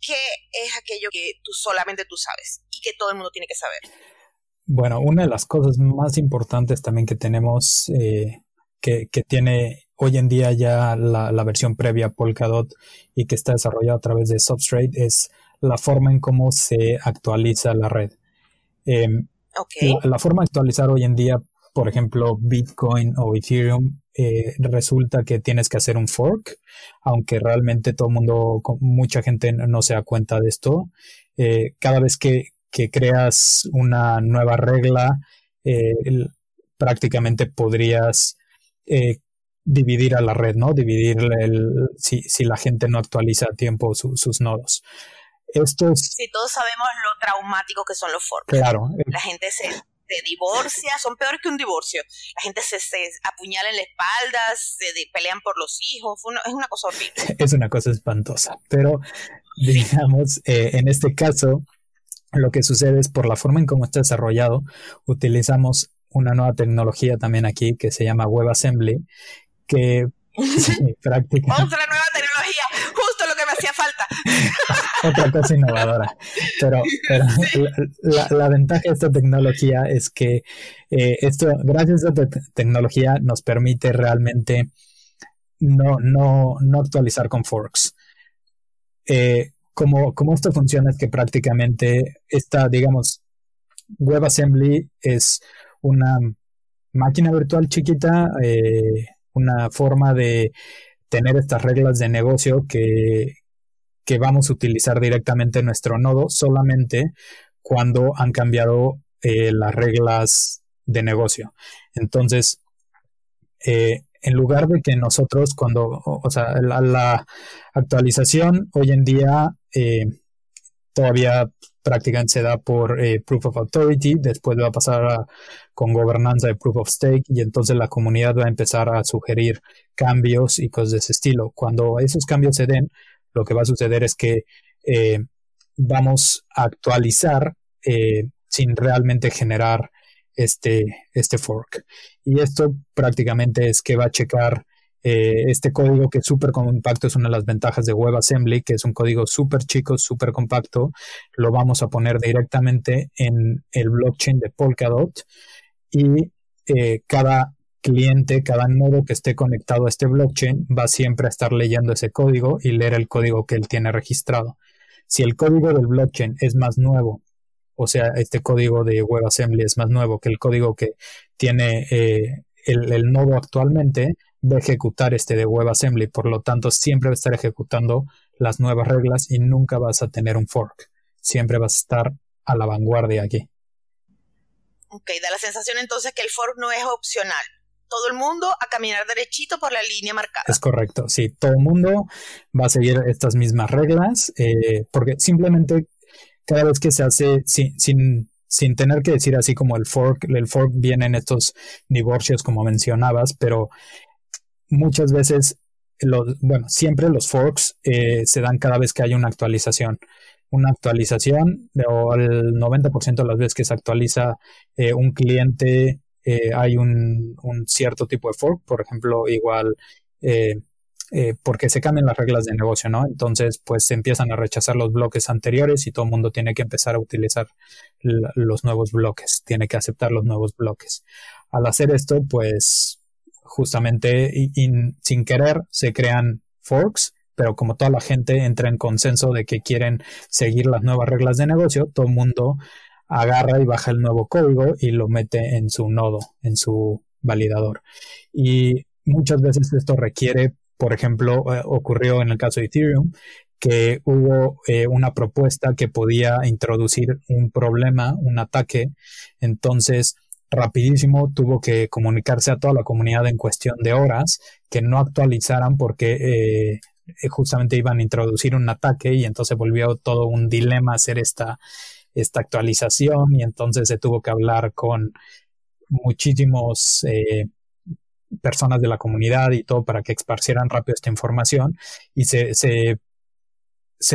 ¿qué es aquello que tú solamente tú sabes y que todo el mundo tiene que saber? Bueno, una de las cosas más importantes también que tenemos, eh, que, que, tiene hoy en día ya la, la, versión previa Polkadot y que está desarrollada a través de Substrate, es la forma en cómo se actualiza la red. Eh, la, forma de actualizar hoy en día, por ejemplo, Bitcoin o Ethereum, eh, resulta que tienes que hacer un fork, aunque realmente todo el mundo, mucha gente no se da cuenta de esto. Eh, cada vez que, que creas una nueva regla, eh, prácticamente podrías dividir a la red, ¿no? Dividir el, si, si la gente no actualiza a tiempo sus nodos. Esto es, sí, todos sabemos lo traumático que son los forks. Claro. La gente se, divorcia, son peores que un divorcio. La gente se, se apuñala en la espalda, se pelean por los hijos, es una cosa horrible. [laughs] Es una cosa espantosa, pero digamos, eh, en este caso, lo que sucede es por la forma en cómo está desarrollado, utilizamos una nueva tecnología también aquí que se llama WebAssembly, que [laughs] [laughs] prácticamente... Otra nueva tecnología, justo lo que me hacía falta. Otra cosa innovadora. Pero, [laughs] la, ventaja de esta tecnología es que eh, esto, gracias a esta tecnología, nos permite realmente no, no, no actualizar con forks. Eh, como, esto funciona es que prácticamente esta, digamos, WebAssembly es una máquina virtual chiquita, eh, una forma de tener estas reglas de negocio que, que vamos a utilizar directamente en nuestro nodo solamente cuando han cambiado eh, las reglas de negocio. Entonces, eh, en lugar de que nosotros cuando, o sea, la, actualización hoy en día eh, todavía prácticamente se da por Proof of Authority, después va a pasar con gobernanza de Proof of Stake y entonces la comunidad va a empezar a sugerir cambios y cosas de ese estilo. Cuando esos cambios se den, lo que va a suceder es que eh, vamos a actualizar eh, sin realmente generar este, este fork. Y esto prácticamente es que va a checar eh, este código que es súper compacto, es una de las ventajas de WebAssembly, que es un código súper chico, súper compacto. Lo vamos a poner directamente en el blockchain de Polkadot y cada cliente, cada nodo que esté conectado a este blockchain va siempre a estar leyendo ese código y leer el código que él tiene registrado. Si el código del blockchain es más nuevo, o sea, este código de WebAssembly es más nuevo que el código que tiene eh, el, nodo actualmente, va a ejecutar este de WebAssembly. Por lo tanto, siempre va a estar ejecutando las nuevas reglas y nunca vas a tener un fork. Siempre vas a estar a la vanguardia aquí. Ok, da la sensación entonces que el fork no es opcional todo el mundo a caminar derechito por la línea marcada. Es correcto, sí, todo el mundo va a seguir estas mismas reglas, eh, porque simplemente cada vez que se hace sin, sin, sin, tener que decir así como el fork, el fork viene en estos divorcios como mencionabas, pero muchas veces, los, bueno, siempre los forks eh, se dan cada vez que hay una actualización una actualización o el 90% de las veces que se actualiza eh, un cliente eh, hay un, cierto tipo de fork, por ejemplo, igual eh, eh, porque se cambian las reglas de negocio, ¿no? Entonces, pues se empiezan a rechazar los bloques anteriores y todo el mundo tiene que empezar a utilizar los nuevos bloques, tiene que aceptar los nuevos bloques. Al hacer esto, pues justamente sin querer se crean forks, pero como toda la gente entra en consenso de que quieren seguir las nuevas reglas de negocio, todo el mundo agarra y baja el nuevo código y lo mete en su nodo, en su validador. Y muchas veces esto requiere, por ejemplo, eh, ocurrió en el caso de Ethereum, que hubo eh, una propuesta que podía introducir un problema, un ataque, entonces rapidísimo tuvo que comunicarse a toda la comunidad en cuestión de horas que no actualizaran porque eh, justamente iban a introducir un ataque y entonces volvió todo un dilema hacer esta esta actualización y entonces se tuvo que hablar con muchísimos eh, personas de la comunidad y todo para que esparcieran rápido esta información y se, se,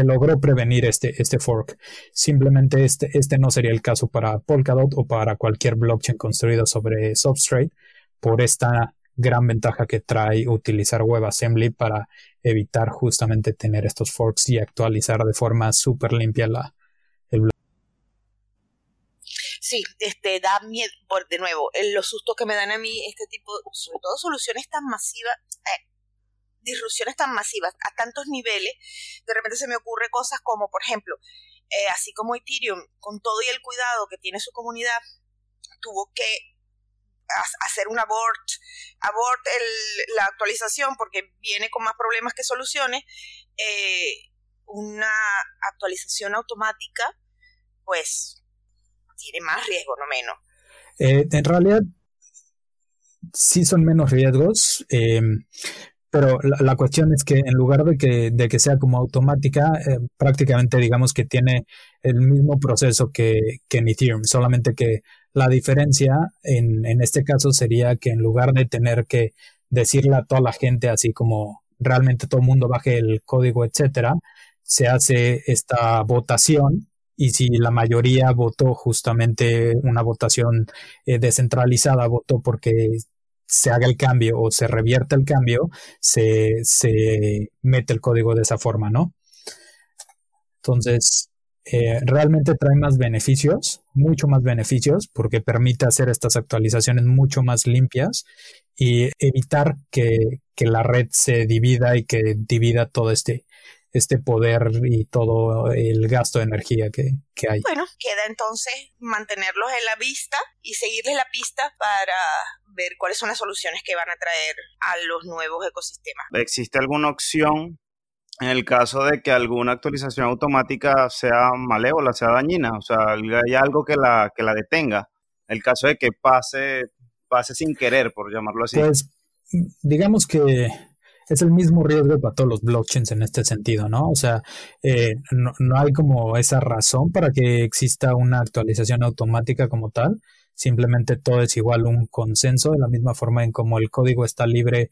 logró prevenir este, este fork. Simplemente este, este no sería el caso para Polkadot o para cualquier blockchain construido sobre Substrate por esta gran ventaja que trae utilizar WebAssembly para evitar justamente tener estos forks y actualizar de forma súper limpia la, sí, este, da miedo, por, de nuevo, los sustos que me dan a mí este tipo, sobre todo soluciones tan masivas, eh, disrupciones tan masivas a tantos niveles, de repente se me ocurre cosas como, por ejemplo, eh, así como Ethereum, con todo y el cuidado que tiene su comunidad, tuvo que hacer un abort, abort la actualización porque viene con más problemas que soluciones, eh, una actualización automática, pues tiene más riesgo, no menos. Eh, en realidad, sí son menos riesgos, eh, pero la, cuestión es que en lugar de que, de que sea como automática, eh, prácticamente digamos que tiene el mismo proceso que, que, en Ethereum, solamente que la diferencia en, en este caso sería que en lugar de tener que decirle a toda la gente así como realmente todo el mundo baje el código, etcétera, se hace esta votación y si la mayoría votó justamente una votación eh, descentralizada, votó porque se haga el cambio o se revierte el cambio, se, se mete el código de esa forma, ¿no? Entonces, eh, realmente trae más beneficios, mucho más beneficios, porque permite hacer estas actualizaciones mucho más limpias y evitar que, que la red se divida y que divida todo este, este poder y todo el gasto de energía que, hay. Bueno, queda entonces mantenerlos en la vista y seguirles la pista para ver cuáles son las soluciones que van a traer a los nuevos ecosistemas. ¿Existe alguna opción en el caso de que alguna actualización automática sea malévola, sea dañina? O sea, hay algo que la, que la detenga. El caso de que pase, pase sin querer, por llamarlo así. Pues digamos que es el mismo riesgo para todos los blockchains en este sentido, ¿no? O sea, eh, no, hay como esa razón para que exista una actualización automática como tal. Simplemente todo es igual un consenso, de la misma forma en como el código está libre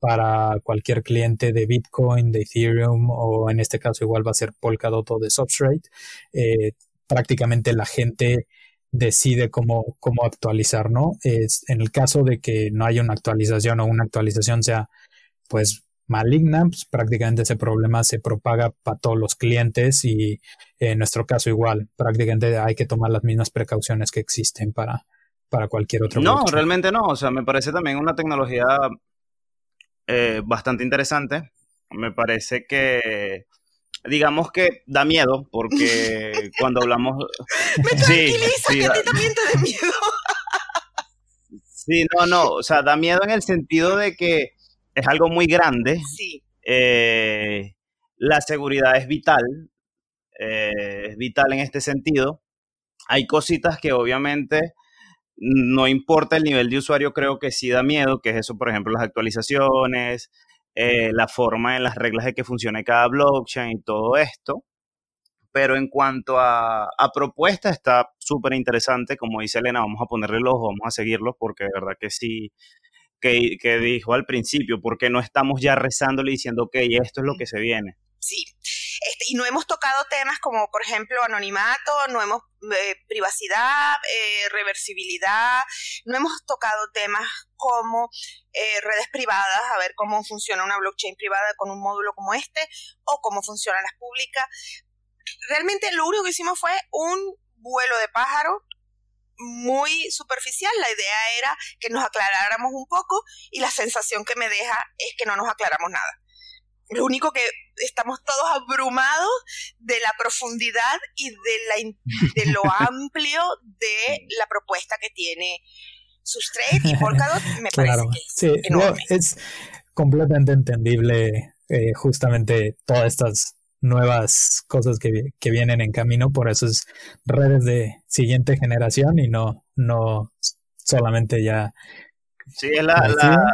para cualquier cliente de Bitcoin, de Ethereum o en este caso igual va a ser Polkadot o de Substrate. Eh, prácticamente la gente decide cómo, cómo actualizar, ¿no? Es, en el caso de que no haya una actualización o una actualización sea pues maligna, pues prácticamente ese problema se propaga para todos los clientes y en nuestro caso igual, prácticamente hay que tomar las mismas precauciones que existen para, para cualquier otro. No, realmente no, o sea, me parece también una tecnología eh, bastante interesante. Me parece que digamos que da miedo, porque [laughs] cuando hablamos... Me [laughs] sí, sí, que a ti también te da miedo. [laughs] sí, no, no, o sea, da miedo en el sentido de que es algo muy grande. Sí. Eh, la seguridad es vital, eh, es vital en este sentido. Hay cositas que obviamente no importa el nivel de usuario, creo que sí da miedo, que es eso, por ejemplo, las actualizaciones, eh, la forma en las reglas de que funcione cada blockchain y todo esto. Pero en cuanto a, a propuesta, está súper interesante. Como dice Elena, vamos a ponerle los ojos, vamos a seguirlos, porque de verdad que sí, que, que dijo al principio, porque no estamos ya rezándole diciendo, ok, esto es lo que se viene. Sí, este, y no hemos tocado temas como, por ejemplo, anonimato, no hemos eh, privacidad, eh, reversibilidad, no hemos tocado temas como eh, redes privadas, a ver cómo funciona una blockchain privada con un módulo como este, o cómo funcionan las públicas. Realmente lo único que hicimos fue un vuelo de pájaro muy superficial. La idea era que nos aclaráramos un poco y la sensación que me deja es que no nos aclaramos nada. Lo único que estamos todos abrumados de la profundidad y de, la, de lo [laughs] amplio de la propuesta que tiene Substrate y Polkadot. [laughs] Me parece que es sí, es completamente entendible eh, justamente todas estas nuevas cosas que, que, vienen en camino, por eso es redes de siguiente generación y no, no solamente ya. Sí, es la,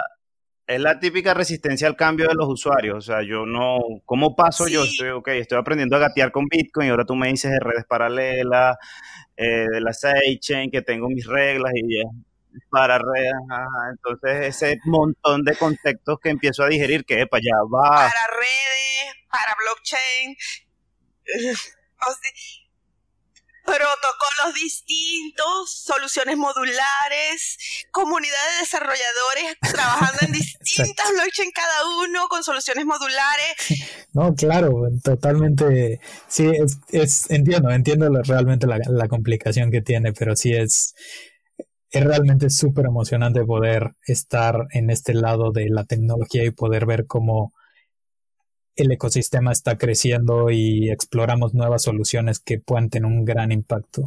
es la típica resistencia al cambio de los usuarios. O sea, yo no, ¿cómo paso yo? Estoy, okay, estoy aprendiendo a gatear con Bitcoin y ahora tú me dices de redes paralelas, eh, de la sidechain, que tengo mis reglas y ya. Para redes, entonces ese montón de conceptos que empiezo a digerir, que para allá va. Para redes, para blockchain. O sea, protocolos distintos, soluciones modulares, comunidad de desarrolladores [laughs] trabajando en distintas blockchain cada uno con soluciones modulares. [laughs] No, claro, totalmente. Sí, es, entiendo, entiendo realmente la, la complicación que tiene, pero sí es, es realmente súper emocionante poder estar en este lado de la tecnología y poder ver cómo el ecosistema está creciendo y exploramos nuevas soluciones que puedan tener un gran impacto.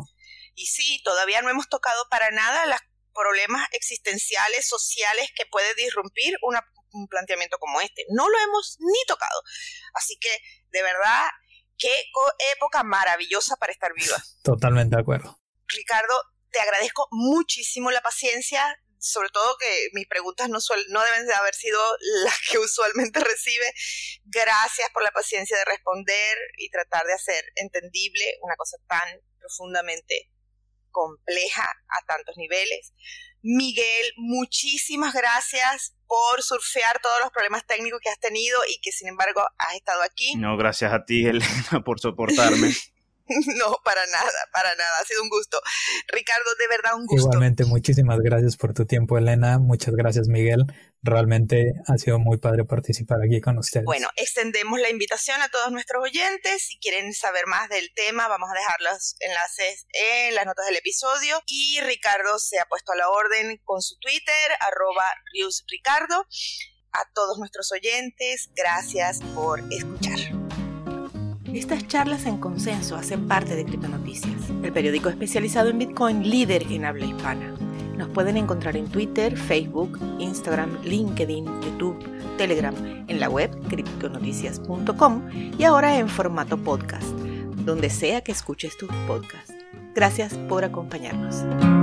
Y sí, todavía no hemos tocado para nada los problemas existenciales, sociales que puede disrumpir un planteamiento como este. No lo hemos ni tocado. Así que, de verdad, qué época maravillosa para estar viva. [laughs] Totalmente de acuerdo. Ricardo, te agradezco muchísimo la paciencia sobre todo que mis preguntas no, no deben de haber sido [laughs] las que usualmente recibe. Gracias por la paciencia de responder y tratar de hacer entendible una cosa tan profundamente compleja a tantos niveles. Miguel, muchísimas gracias por surfear todos los problemas técnicos que has tenido y que sin embargo has estado aquí. No, gracias a ti, [laughs] Elena, por soportarme. [laughs] [laughs] No, para nada, para nada. Ha sido un gusto. Ricardo, de verdad un gusto. Igualmente, muchísimas gracias por tu tiempo, Elena. Muchas gracias, Miguel. Realmente ha sido muy padre participar aquí con ustedes. Bueno, extendemos la invitación a todos nuestros oyentes. Si quieren saber más del tema, vamos a dejar los enlaces en las notas del episodio. Y Ricardo se ha puesto a la orden con su Twitter, arroba Ricardo. A todos nuestros oyentes, gracias por escuchar. Estas charlas en consenso hacen parte de Criptonoticias, el periódico especializado en Bitcoin líder en habla hispana. Nos pueden encontrar en Twitter, Facebook, Instagram, LinkedIn, YouTube, Telegram, en la web criptonoticias.com y ahora en formato podcast, donde sea que escuches tus podcasts. Gracias por acompañarnos.